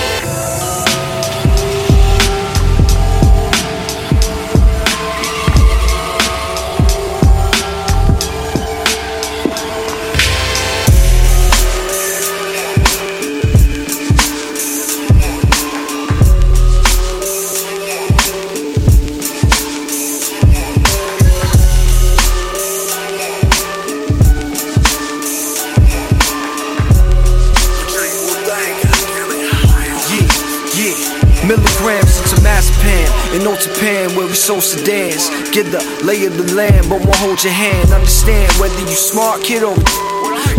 Mazapan and Otapan where we sold sedans. Get the lay of the land, but won't hold your hand. Understand whether you smart kid or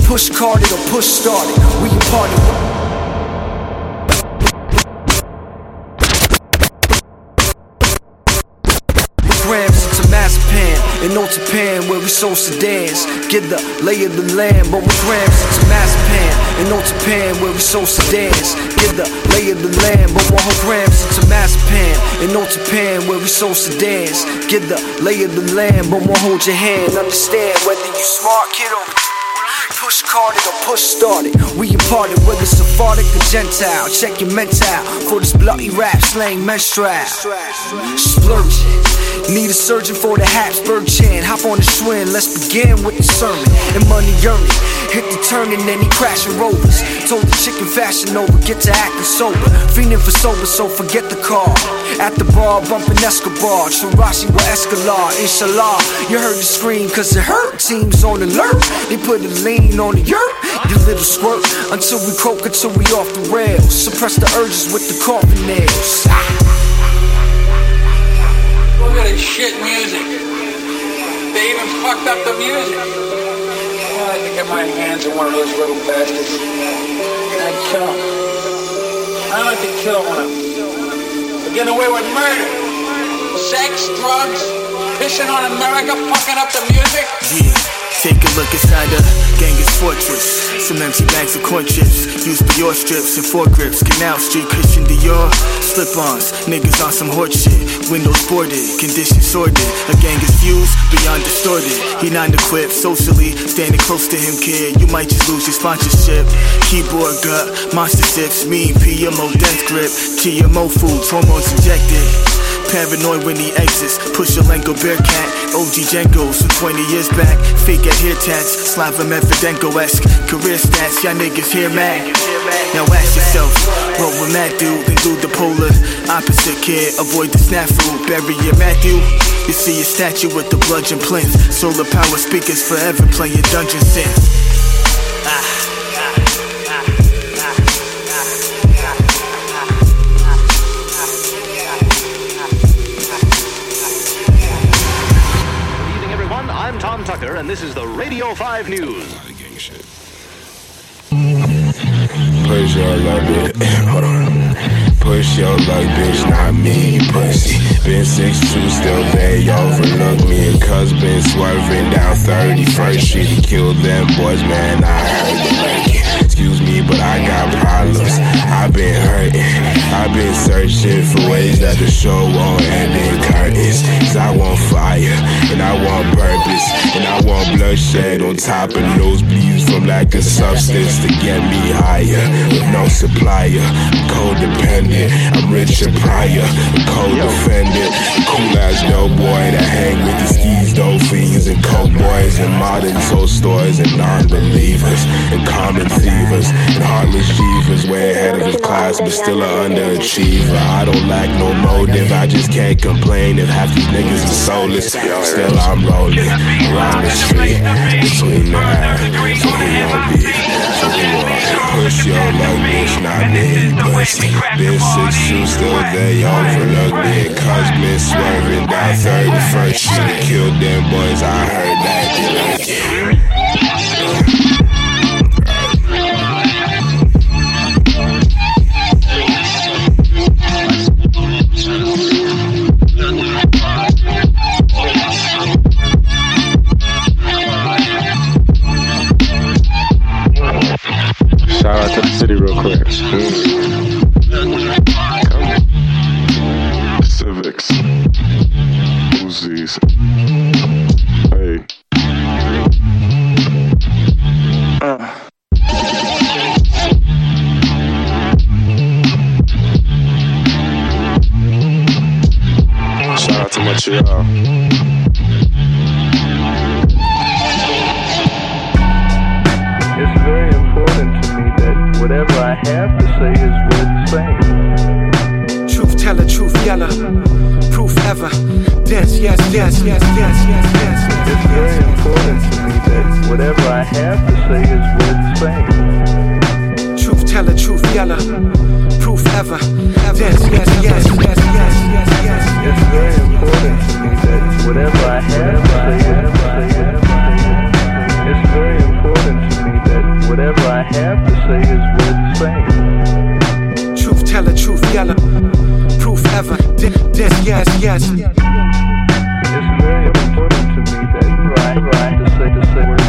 push carded or push started. We party. Sold sedans. Get the lay of the land, but with grams into Mazapan and Otapan where we sold sedans. Get the lay of the land, but one grams into Mazapan and Otapan where we sold sedans. Get the lay of the land, but won't hold your hand. Understand whether you smart kid or push carded or push started. We imparted whether Sephardic or Gentile. Check your mental for this bloody rap slang menstrual. Splurging. Need a surgeon for the Habsburg chin. Hop on the Schwinn, let's begin with the sermon. And money earning. Hit the turn and then he crashing rovers. Told the chicken fashion over, get to acting sober. Fiending for sober, so forget the car. At the bar, bumping Escobar. Shirashi with Escalar, inshallah. You heard the scream, cause it hurt. Teams on alert. They put a lean on the yurt. You little squirt. Until we croak, until we off the rails. Suppress the urges with the coffin nails.
Look at this shit music. They even fucked up the music. I'd like to get my hands on one of those little bastards. I'd kill. I'd like to kill them. For getting away with murder. Sex, drugs, pissing on America, fucking up the music.
Yeah, Take a look inside the Genghis fortress. Some empty bags of corn chips. Used Dior strips and four grips. Canal Street, Christian Dior. Slip ons. Niggas on some hort shit. Windows boarded. Conditions sorted. A gang is fused. Beyond distorted. He non equipped. Socially. Standing close to him, kid. You might just lose your sponsorship. Keyboard gut. Monster sips. Mean PMO dense grip. GMO foods. Hormones injected. Paranoid when he exits. Push a Lenco BearCat. OG JNCOs from 20 years back. Fake at hair tats. Slava Medvedenko esque. Career stats. Y'all niggas here mad. Now ask yourself, what would Matt do? Then do the polar opposite, kid. Avoid the snafu. Bury your Matthew. You see a statue with the bludgeon plinth. Solar power speakers forever playing dungeon synth.
Ah. Good Tucker, and this is the Radio 5 News.
Push your luck, bitch. Hold on. Push your luck, bitch, not me, pussy. Been 6'2, still they overlook me. Cuz been swerving down 31st Street. Killed them boys, man. I heard the ranking. Excuse me, but I got problems. I've been hurting. I've been searching for ways that the show won't end in curtains. Cause I want fire, and I want purpose, and I want bloodshed on top of nosebleeds from lack of substance to get me higher. With no supplier, I'm codependent. I'm Richard Pryor, a co-defendant. Cool ass dope boy that hang with the skis, dolphins, and coke boys, and modern soul stores, and non-believers, and common thievers, heartless jeevers. Way ahead of his class, but still a underachiever. I don't lack no motive, I just can't complain if half these niggas are soulless. Still I'm rolling around the street between the air. So who won't be? So who won't push your luck, bitch, not me, pussy. Been six shoes, still they overlook been swerving down 31st Street. Killed them boys, I heard that they like it.
Shout out to the city real quick. Civics. Uzis. Hey. Uh. Shout out to Montreal.
Whatever I have to say is worth saying.
Truth teller, truth yeller, proof ever. Dance, yes, yes, yes, yes, yes, yes.
It's very important to me that whatever I have to say is worth saying.
Truth teller, truth yeller, proof ever. Dance, yes, yes, yes, yes, yes, yes.
It's very important to me that whatever I have to say is worth saying. Whatever I have to say is worth saying.
Truth teller, truth yeller, proof ever. Dance, yes, yes.
It's very important to me that right, right to say to say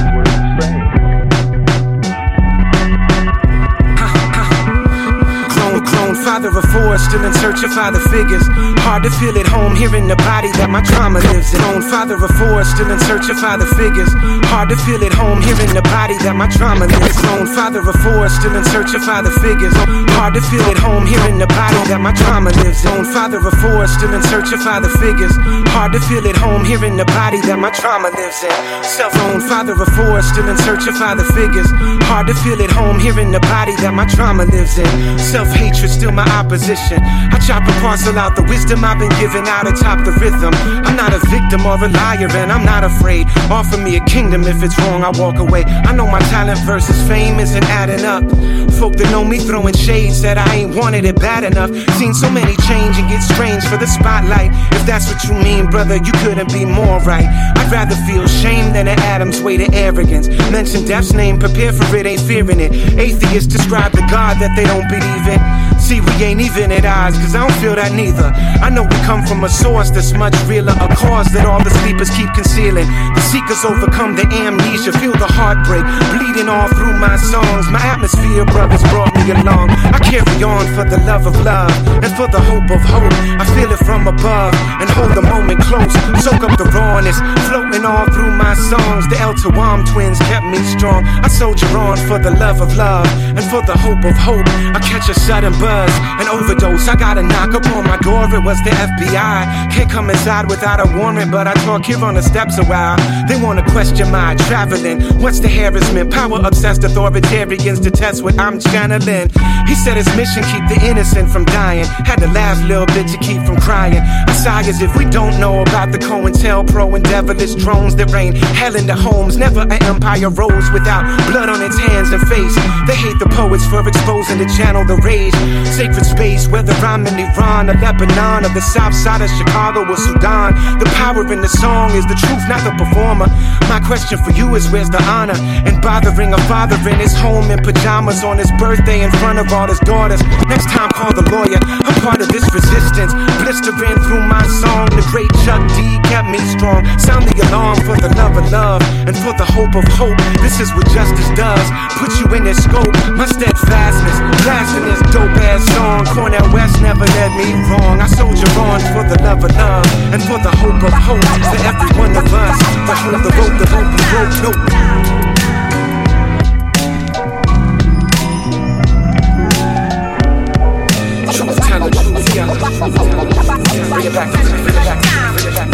father of four, still in search of father figures. Hard to feel at home here in the body that my trauma lives in. Clone, father of four, still in search of father figures. Hard to feel at home here in the body that my trauma lives in. Clone, father of four, still in search of father figures. Hard to feel at home here in the body that my trauma lives in. Clone, father of four, still in search of father figures. Hard to feel at home here in the body that my trauma lives in. Self-owned father of four, still in search of father figures. Hard to feel at home here in the body that my trauma lives in. Self-hatred still my opposition. I chop and parcel out the wisdom I've been given out atop the rhythm. I'm not a victim or a liar, and I'm not afraid. Offer me a kingdom if it's wrong, I walk away. I know my talent versus fame isn't adding up. Folk that know me throwing shades that I ain't wanted it bad enough. Seen so many change and get strange for the spotlight. If that's what you mean, brother, you couldn't be more right. I'd rather feel shame than an Adam's way to arrogance. Mention death's name, prepare for it, ain't fearing it. Atheists describe the God that they don't believe in. See, we ain't even at odds, cause I don't feel that neither. I know we come from a source that's much realer, a cause that all the sleepers keep concealing. The seekers overcome the amnesia, feel the heartbreak bleeding all through my songs. My atmosphere, brothers, brought me along. I carry on for the love of love and for the hope of hope. I feel it from above and hold the moment close. Soak up the rawness, floating all through my songs. The El Tawam twins kept me strong. I soldier on for the love of love and for the hope of hope. I catch a sudden buzz, an overdose. I got a knock upon my door. It was the FBI. Can't come inside without a warrant, but I talk here on the steps a while. They wanna question my traveling. What's the harassment? Power obsessed authoritarians to test what I'm channeling. He said his mission keep the innocent from dying. Had the last little bit to keep from crying. I sigh as if we don't know about the COINTELPRO and devilish drones that rain hell in the homes. Never an empire rose without blood on its hands and face. They hate the poets for exposing the channel, the rage. Sacred space, whether I'm in Iran or Lebanon or the south side of Chicago or Sudan. The power in the song is the truth, not the performer. My question for you is where's the honor? And bothering a father in his home in pajamas on his birthday in front of all his daughters. Next time, call the lawyer. I'm part of this resistance. Blistering through my song, the great Chuck D kept me strong. Sound the alarm for the love of love and for the hope of hope. This is what justice does. Put you in its scope. My steadfastness, blasting this dope ass song. Cornel West never led me wrong. I soldier on for the love of love and for the hope of hope to every one of us. To hold the rope, the hope, the rope, nope. Truth teller, truth it bring it back, bring it back.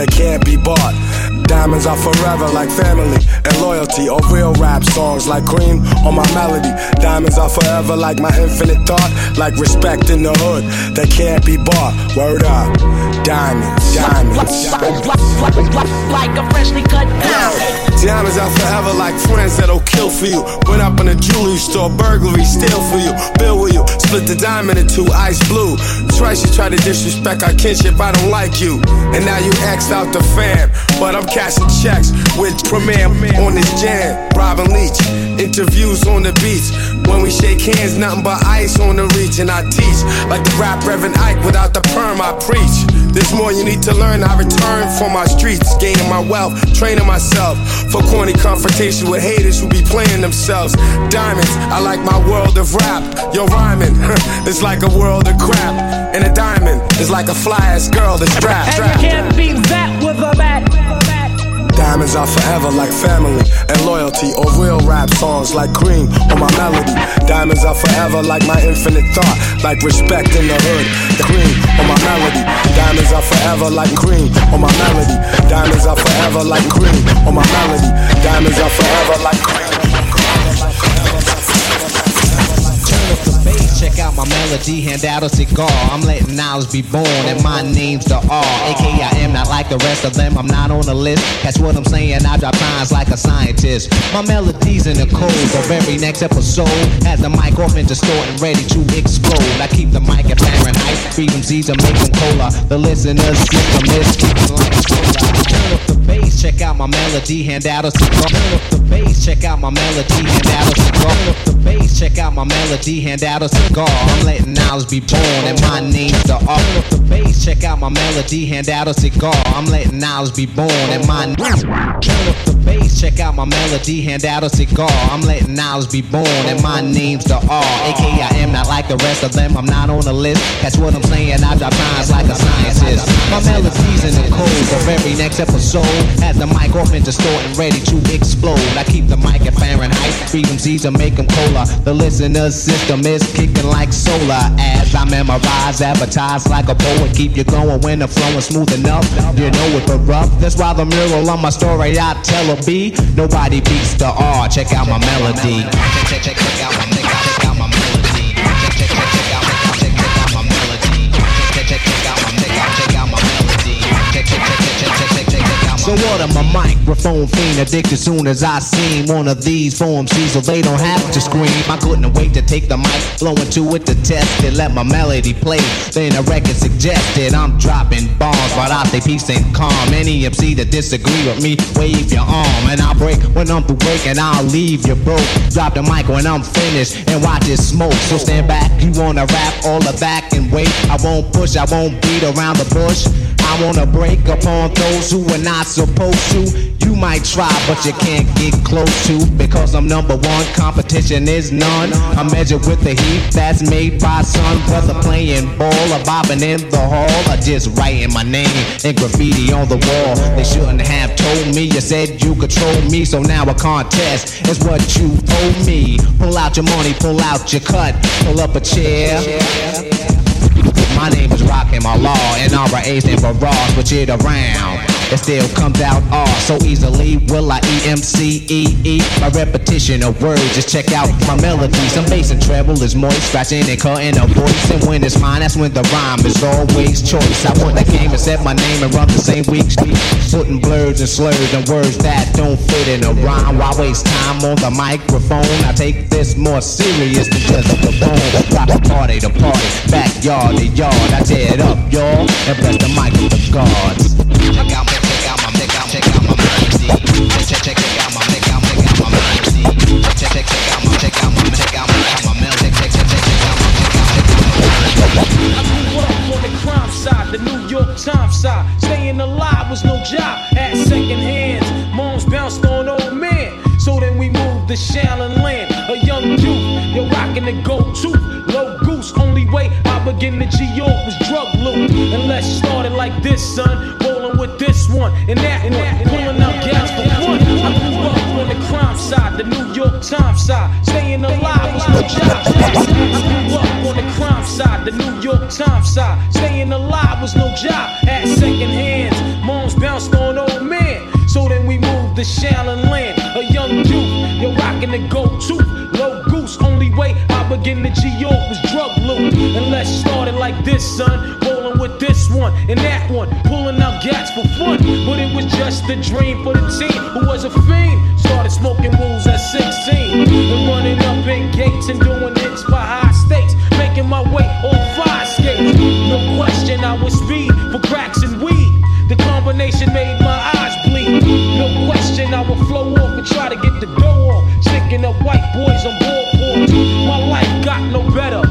that can't be bought. Diamonds are forever like family and loyalty, or real rap songs like cream or my melody. Diamonds are forever like my infinite thought, like respect in the hood that can't be bought. Word up, diamonds, diamonds.
Like a freshly cut diamond.
Diamonds are forever like friends that'll kill for you. Went up in a jewelry store, burglary, steal for you. Bill with you, split the diamond in two, ice blue. Twice you try to disrespect our kinship, I don't like you. And now you axed out the fam. But I'm cashing checks with Premier on this jam. Robin Leach, interviews on the beach. When we shake hands, nothing but ice on the reach. And I teach like the rap Reverend Ike without the perm, I preach. There's more you need to learn. I return from my streets, gaining my wealth, training myself for corny confrontation with haters who be playing themselves. Diamonds, I like my world of rap. Yo, rhyming, it's like a world of crap. And a diamond is like a fly ass girl that's strapped.
And you can't beat that with a bat.
Diamonds are forever like family and loyalty, or real rap songs like cream or my melody. Diamonds are forever like my infinite thought, like respect in the hood. Cream or my melody. Diamonds are forever like cream or my melody. Diamonds are forever like cream or my melody. Diamonds are forever like cream.
My melody, hand out a cigar. I'm letting knowledge be born, and my name's the R. AKA I am not like the rest of them, I'm not on the list. That's what I'm saying, I drop lines like a scientist. My melodies in the code for very next episode. Has the mic off and distorting, ready to explode. I keep the mic at Fahrenheit, freedom seeds and make them cola. The listeners system is kicking like soda. Turn up the bass, check out my melody, hand out a cigar. Turn up the bass, check out my melody, hand out a cigar. Turn up the bass, check out my melody, hand out a cigar. I'm letting knowledge be born, and my name's the R. Turn up the bass, check out my melody, hand out a cigar. I'm letting knowledge be born, and my up the bass, check out my melody, hand out a cigar. I'm letting knowledge be born, and my name's the R. AKA I am not like the rest of them, I'm not on the list. That's what I'm saying, I drop lines like a scientist. My melodies in the code for every next episode. Has the mic off and distorting, ready to explode. I keep the mic at Fahrenheit, freedom and make them cola. The listener system is kicking like solar. As I memorize, advertise like a poet, keep you going when the flow is smooth enough. You know it, but rough. That's why the mural on my story I tell a B. Nobody beats the R. Check out my melody. Check, check, check, check out my melody. So what am a microphone fiend addicted soon as I seen one of these form MCs so they don't have to scream. I couldn't wait to take the mic, blowing to it to test it, let my melody play. Then the record suggested I'm dropping bombs, but I stay peace and calm. Any MC that disagree with me, wave your arm, and I'll break when I'm through breaking. I'll leave you broke. Drop the mic when I'm finished and watch it smoke. So stand back, you wanna rap all the back and wait. I won't push, I won't beat around the bush. I wanna break upon those who are not supposed to. You might try, but you can't get close to because I'm number one. Competition is none. I measure with the heat that's made by sun. Whether playing ball or bobbing in the hall or just writing my name in graffiti on the wall. They shouldn't have told me. You said you control me, so now a contest is what you owe me. Pull out your money, pull out your cut, pull up a chair. My name is Rakim Allah, and RA stand for Raw, switch it around. It still comes out R so easily. Will I E M C E E? My repetition of words, just check out my melody. Some bass and treble is moist, scratching and cutting a voice. And when it's mine, that's when the rhyme is always choice. I want that game and set my name and run the same week street. Putting blurs and slurs and words that don't fit in a rhyme. Why waste time on the microphone? I take this more serious than just the bone. Rock party to party, backyard to yard. I tear it up, y'all, and bless the mic with the gods. Check out my, check out my, check out, check out my melody. Check, check, check out my, check out, check out my melody. Check, check, check out my, check out my, check out, my, check out my. Check, check, check, check out my, check out, check out my melody.
I grew up on the crime side, the New York Times side. Staying alive was no job, had second hands. Moms bounced on old men. So then we moved to Shaolin Land, a young youth. You're rocking the tooth, low goose. Only way I begin to G York was drug loot. And let's start it like this, son. Rolling with this one and that and that, pulling out gas for fun. I grew up on the crime side, the New York Times side. Staying alive was no job. I grew up on the crime side, the New York Times side. Staying alive was no job. Had second hands, moms bounced on old men. So then we moved to Shaolin Land, a young youth. You're rocking the tooth, low goose. Only way I begin to G York was drug. And let's start it like this, son. Rolling with this one and that one, pulling out gats for fun. But it was just a dream for the team who was a fiend. Started smoking wools at 16 and running up in gates and doing hits for high stakes. Making my way on fire skates. No question, I was speed for cracks and weed. The combination made my eyes bleed. No question, I would flow off and try to get the dough off. Sticking up white boys on board My life got no better.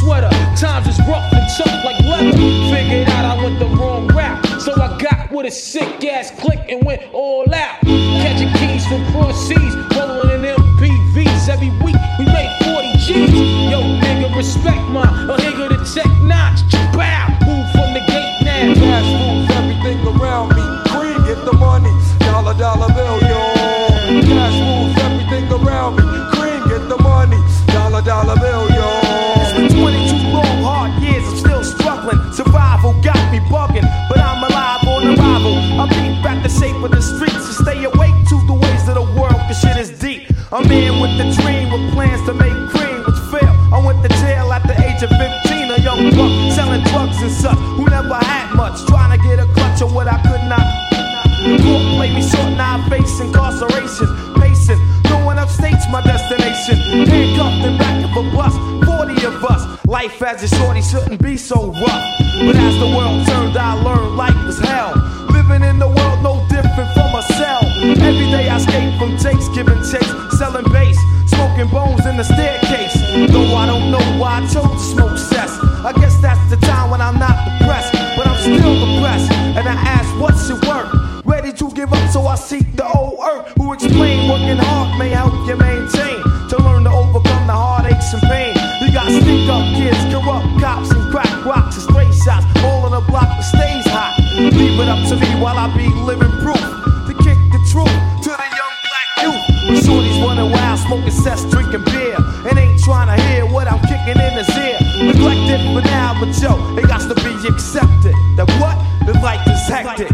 Sweater. Times is rough and tough like leather. Figured out I went the wrong route. So I got with a sick ass click and went all out. Catching keys from cross seas, rolling in MPVs. Every week we made 40 G's. Yo, nigga, respect my a nigga to check notch. Bow, move from the gate now.
Cash moves everything around me. Cream, get the money. Dollar, dollar bill, yo. Cash moves everything around me. Cream, get the money. Dollar, dollar bill,
age of 15, a young buck selling drugs and such, who never had much, trying to get a clutch of what I could not. The court played me short, now I face incarceration. Pacing, going upstate's my destination. Handcuffed in back of a bus, 40 of us. Life as a shorty shouldn't be so rough. But as the world turned, I learned life was hell. The staircase. Though I don't know why I chose to smoke cess. I guess that's the time when I'm not depressed, but I'm still depressed. And I ask, what's your work? Ready to give up, so I seek the old earth who explain working hard may help you maintain to learn to overcome the heartaches and pain. You got stick up kids, corrupt cops, and crack rocks and stray shots, all in a block that stays hot. Leave it up to me while I be living proof smoking cess, drinking beer, and ain't trying to hear what I'm kicking in his ear. Neglected for now, but yo, it got to be accepted. That what? The life is hectic.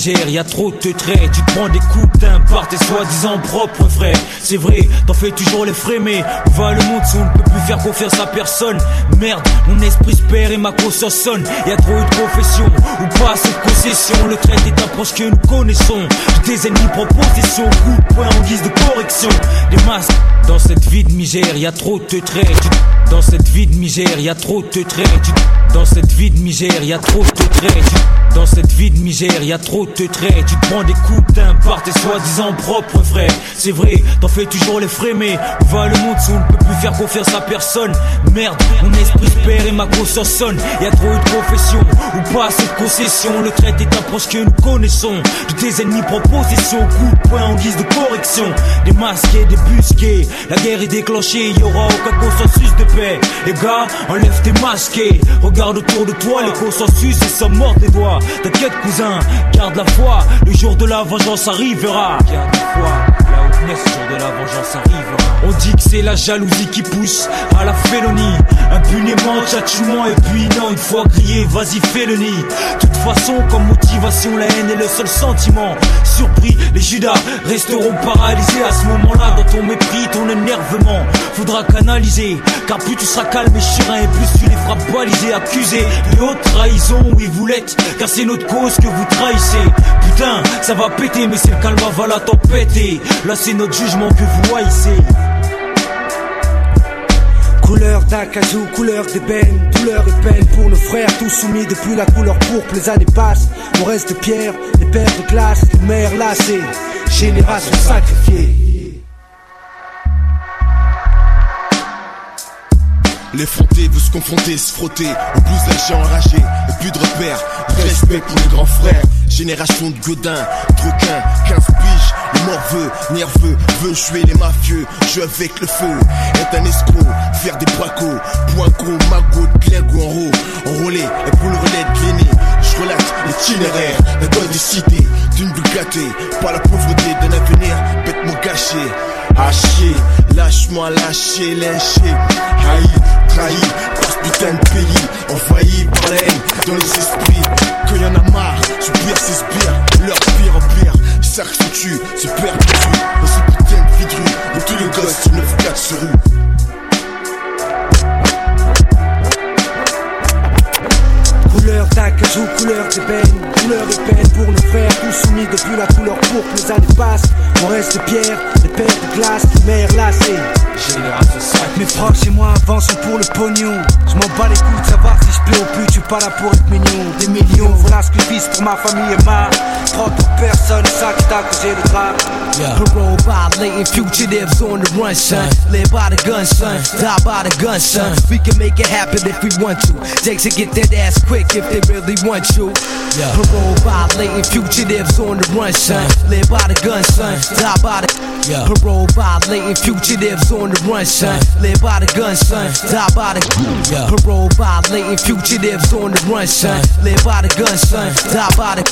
Misère, y a trop de traits. Tu te prends des coups d'un par tes soi-disant propres frères. C'est vrai, t'en fais toujours les frais, mais va le monde si on ne peut plus faire confiance à personne? Merde, mon esprit se perd et ma conscience sonne. Y a trop de profession, ou pas assez de. Le trait est un proche que nous connaissons. Des ennemis proposition, coup de poing en guise de correction. Des masques, dans cette vie de misère, y a trop de traits. Dans cette vie de misère, y a trop de traits. Dans cette vie de misère, y a trop de Dans cette vie de misère, y a trop de traits. Tu prends des coups d'un par tes soi-disant propres frères. C'est vrai, t'en fais toujours les frais, mais où va le monde si on ne peut plus faire confiance à personne Merde, mon esprit se perd et ma conscience sonne. Y a trop eu de profession, ou pas assez de concession. Le trait est un proche que nous connaissons. De tes ennemis proposition, coup de poing en guise de correction. Des masqués, des busqués. La guerre est déclenchée, y aura aucun consensus de paix. Les gars, enlève tes masqués. Regarde autour de toi, le consensus et ça mord des doigts. T'inquiète, cousin, garde la foi. Le jour de la vengeance arrivera. Garde la foi, le jour de la vengeance arrivera. On dit que c'est la jalousie qui pousse à la félonie. Impunément, tchatchouement, et puis non, une fois grillé, vas-y, fais le nid. Toute façon, comme motivation, la haine est le seul sentiment. Surpris, les Judas resteront paralysés à ce moment-là. Dans ton mépris, ton énervement, faudra canaliser. Car plus tu seras calme et serein, et plus tu les feras baliser, accuser. Les hautes trahisons, oui, vous l'êtes, car c'est notre cause que vous trahissez. Ça va péter, mais c'est le calme avant la tempête. Là, c'est notre jugement que vous haïssez.
Couleur d'acajou, couleur d'ébène, douleur et peine pour nos frères, tous soumis depuis la couleur pourpre, les années passent, on reste de pierre, les pères de glace, les mères lassées, génération sacrifiée.
L'effronté veut se confronter, se frotter Au plus lâché enragé, et plus de repères Respect pour les grands frères Génération de godins, troquins, 15 piges Le morveux, nerveux, veut jouer les mafieux Jeu avec le feu, est un escroc Faire des bracos, point gros, magot, glingo en haut Enrôlé, et pour le relais de Je relate l'itinéraire, la bonne des cités D'une gâtée, par la pauvreté d'un avenir Bêtement gâché, chier Lâche-moi, lâcher, lâcher Haï, trahi par ce putain de pays Envahi par la dans les esprits Que y en a marre, soupir sbires Leur pire en pire, foutu, se perd dessus Dans ce putain de rue Où tous les gosses sur 9-4 se ruent
Couleur d'acajou, couleur d'ébène, couleur et peine pour nos frères, tous soumis depuis la couleur pourpre, les années passent, on reste de pierre, les pères de glace, les mères lassées. Mes proches et moi avançons pour le pognon. Je m'en bats les couilles de savoir si je plais au plus, je suis pas là pour être mignon. Des millions, voilà ce que je vise pour ma famille et ma propre personne, ça qui t'a causé le drap.
Parole violating fugitives on the run, son. Live by the gun, son. Die by the gun, son. We can make it happen if we want to. Jakes will get that ass quick if they really want you. Parole violating fugitives on the run, son. Live by the gun, son. Die by the Parole violating fugitives on the run, son. Live by the gun, son. Die by the Parole violating fugitives on the run, son. Live by the gun, son. Die by the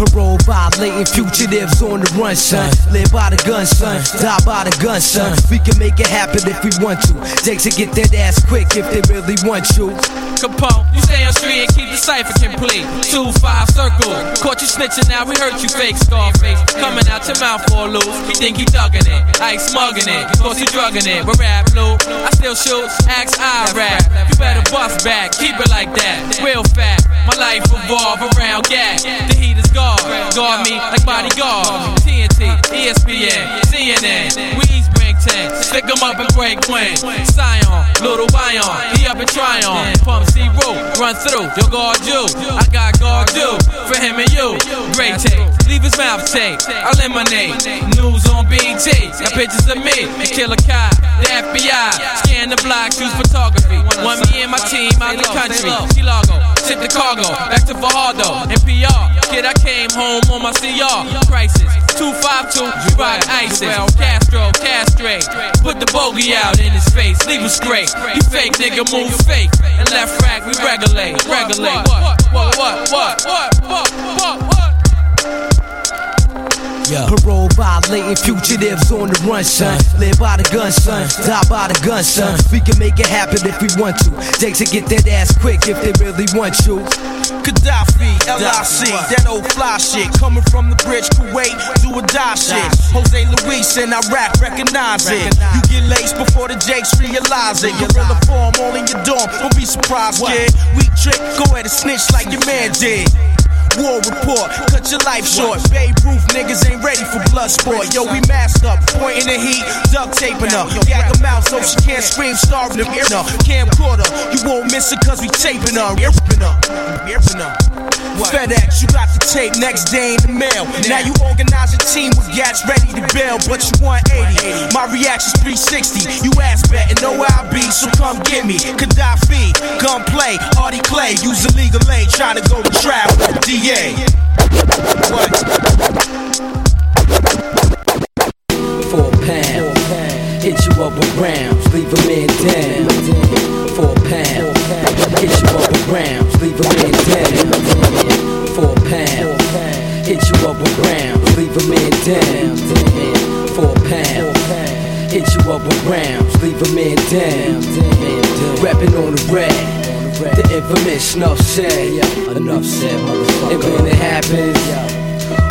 Parole violating fugitives on the run, son. Live by the gun, son. Die by the gun, son. We can make it happen if we want to. Jakes will get that ass quick if they really want you.
Capone, you stay on street and keep the cipher complete. Two five circle, caught you snitching now. We heard you fake Scarface. Coming out your mouth for a. You think you thugging it, I ain't smugging it. Cause you drugging it. But rap blue, I still shoot. Axe I rap. You better bust back, keep it like that. Real fat, my life revolve around gas. The heat is guard, guard me like bodyguard. TNT, ESPN, CNN. We each bring 10. Stick 'em up and break when. Scion, little Bion, run through, yo guard you. I got guard you for him and you. Great tape, leave his mouth tape. Eliminate news on BT. Got pictures of me, Killer Kai, the FBI. Scan the block, choose photography. Want me and my team out the country. Chilago, ship the cargo, back to Fajardo. And PR, kid, I came home on my CR. Crisis, 252, you rock ISIS. Castro, castrate. Put the bogey out in his face, leave him straight. You fake nigga, move fake. And left rack, we regulate, regulate. What, what, what, what, what, what, what, what?
Parole violating fugitives on the run, son. Live by the gun, son. Die by the gun, son. We can make it happen if we want to. Jakes will get that ass quick if they really want you.
Gaddafi, LIC, that old fly shit. Coming from the bridge, Kuwait, do or die shit. Jose Luis and I rap, recognize it. You get laced before the Jakes realize it. Gorilla form all in your dorm, don't be surprised, kid. Weak trick, go ahead and snitch like your man did. War report, cut your life short. Babe Ruth niggas ain't ready for blood sport. Yo, we masked up, pointing the heat, duct taping her. Gag her mouth so she can't scream, starving her. No, camcorder, you won't miss it cause we taping her. Ripping her, her. FedEx, you got the tape next day in the mail. Now you organize a team with gats ready to bail, but you want 80. My reaction's 360. You ass betting, know where I be, so come get me. Gaddafi, gun play, Artie Clay, use the legal aid, trying to go to trial with DA.
Four pound, hit you up with rounds, leave a man down. Four pound, hit you up with rounds, leave a man down. Four pound, hit you up with rounds, leave a man down. Four pound, hit you up with rounds, leave a man down. Rapping on the rag. The infamous snuff said, enough said, motherfucker. And when it happens,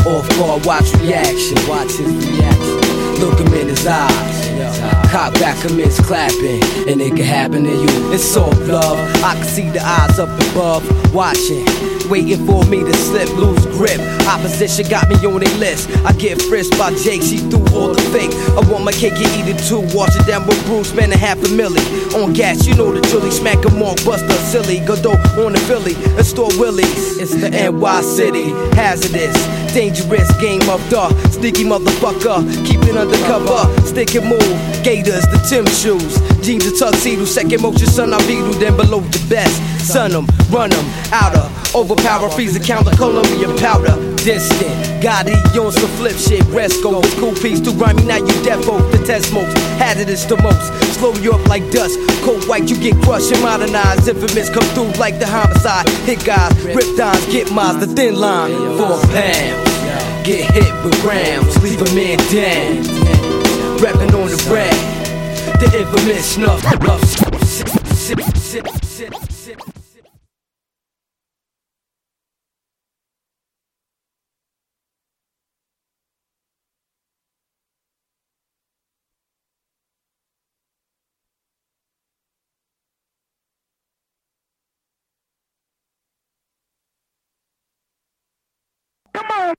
off guard, watch reaction, watch his reaction. Look him in his eyes. Cock back commence clapping, and it can happen to you. It's soft love. I can see the eyes up above, watching, waiting for me to slip, lose grip. Opposition got me on their list. I get frisked by Jake, she threw all the fake. I want my cake and eat it too. Watch it down with Bruce, man, a half a milli on gas. You know the Julie smack 'em off, bust a silly. Godot on the Philly, and store Willies. It's the NY City, hazardous, dangerous game of the sneaky motherfucker. Keep it undercover, stick and move. Gators, the Tim shoes, jeans, a tuxedo. Second motion, son, I beat you, then below the best. Sun them, run them, outer, overpower, freeze the counter, Colombian powder. Distant, got it on some flip shit. Rest go cool piece too grimy. Now you dead folk, the test smokes. It's the most, slow you up like dust. Cold white, you get crushed and modernized. Infamous come through like the homicide. Hit guys, rip dimes, get mines, the thin line. Four pounds, get hit with rounds, leave a man down. Rapping on the rag, the infamous snuff. Sip, sip, sip, sip, sip. Come on.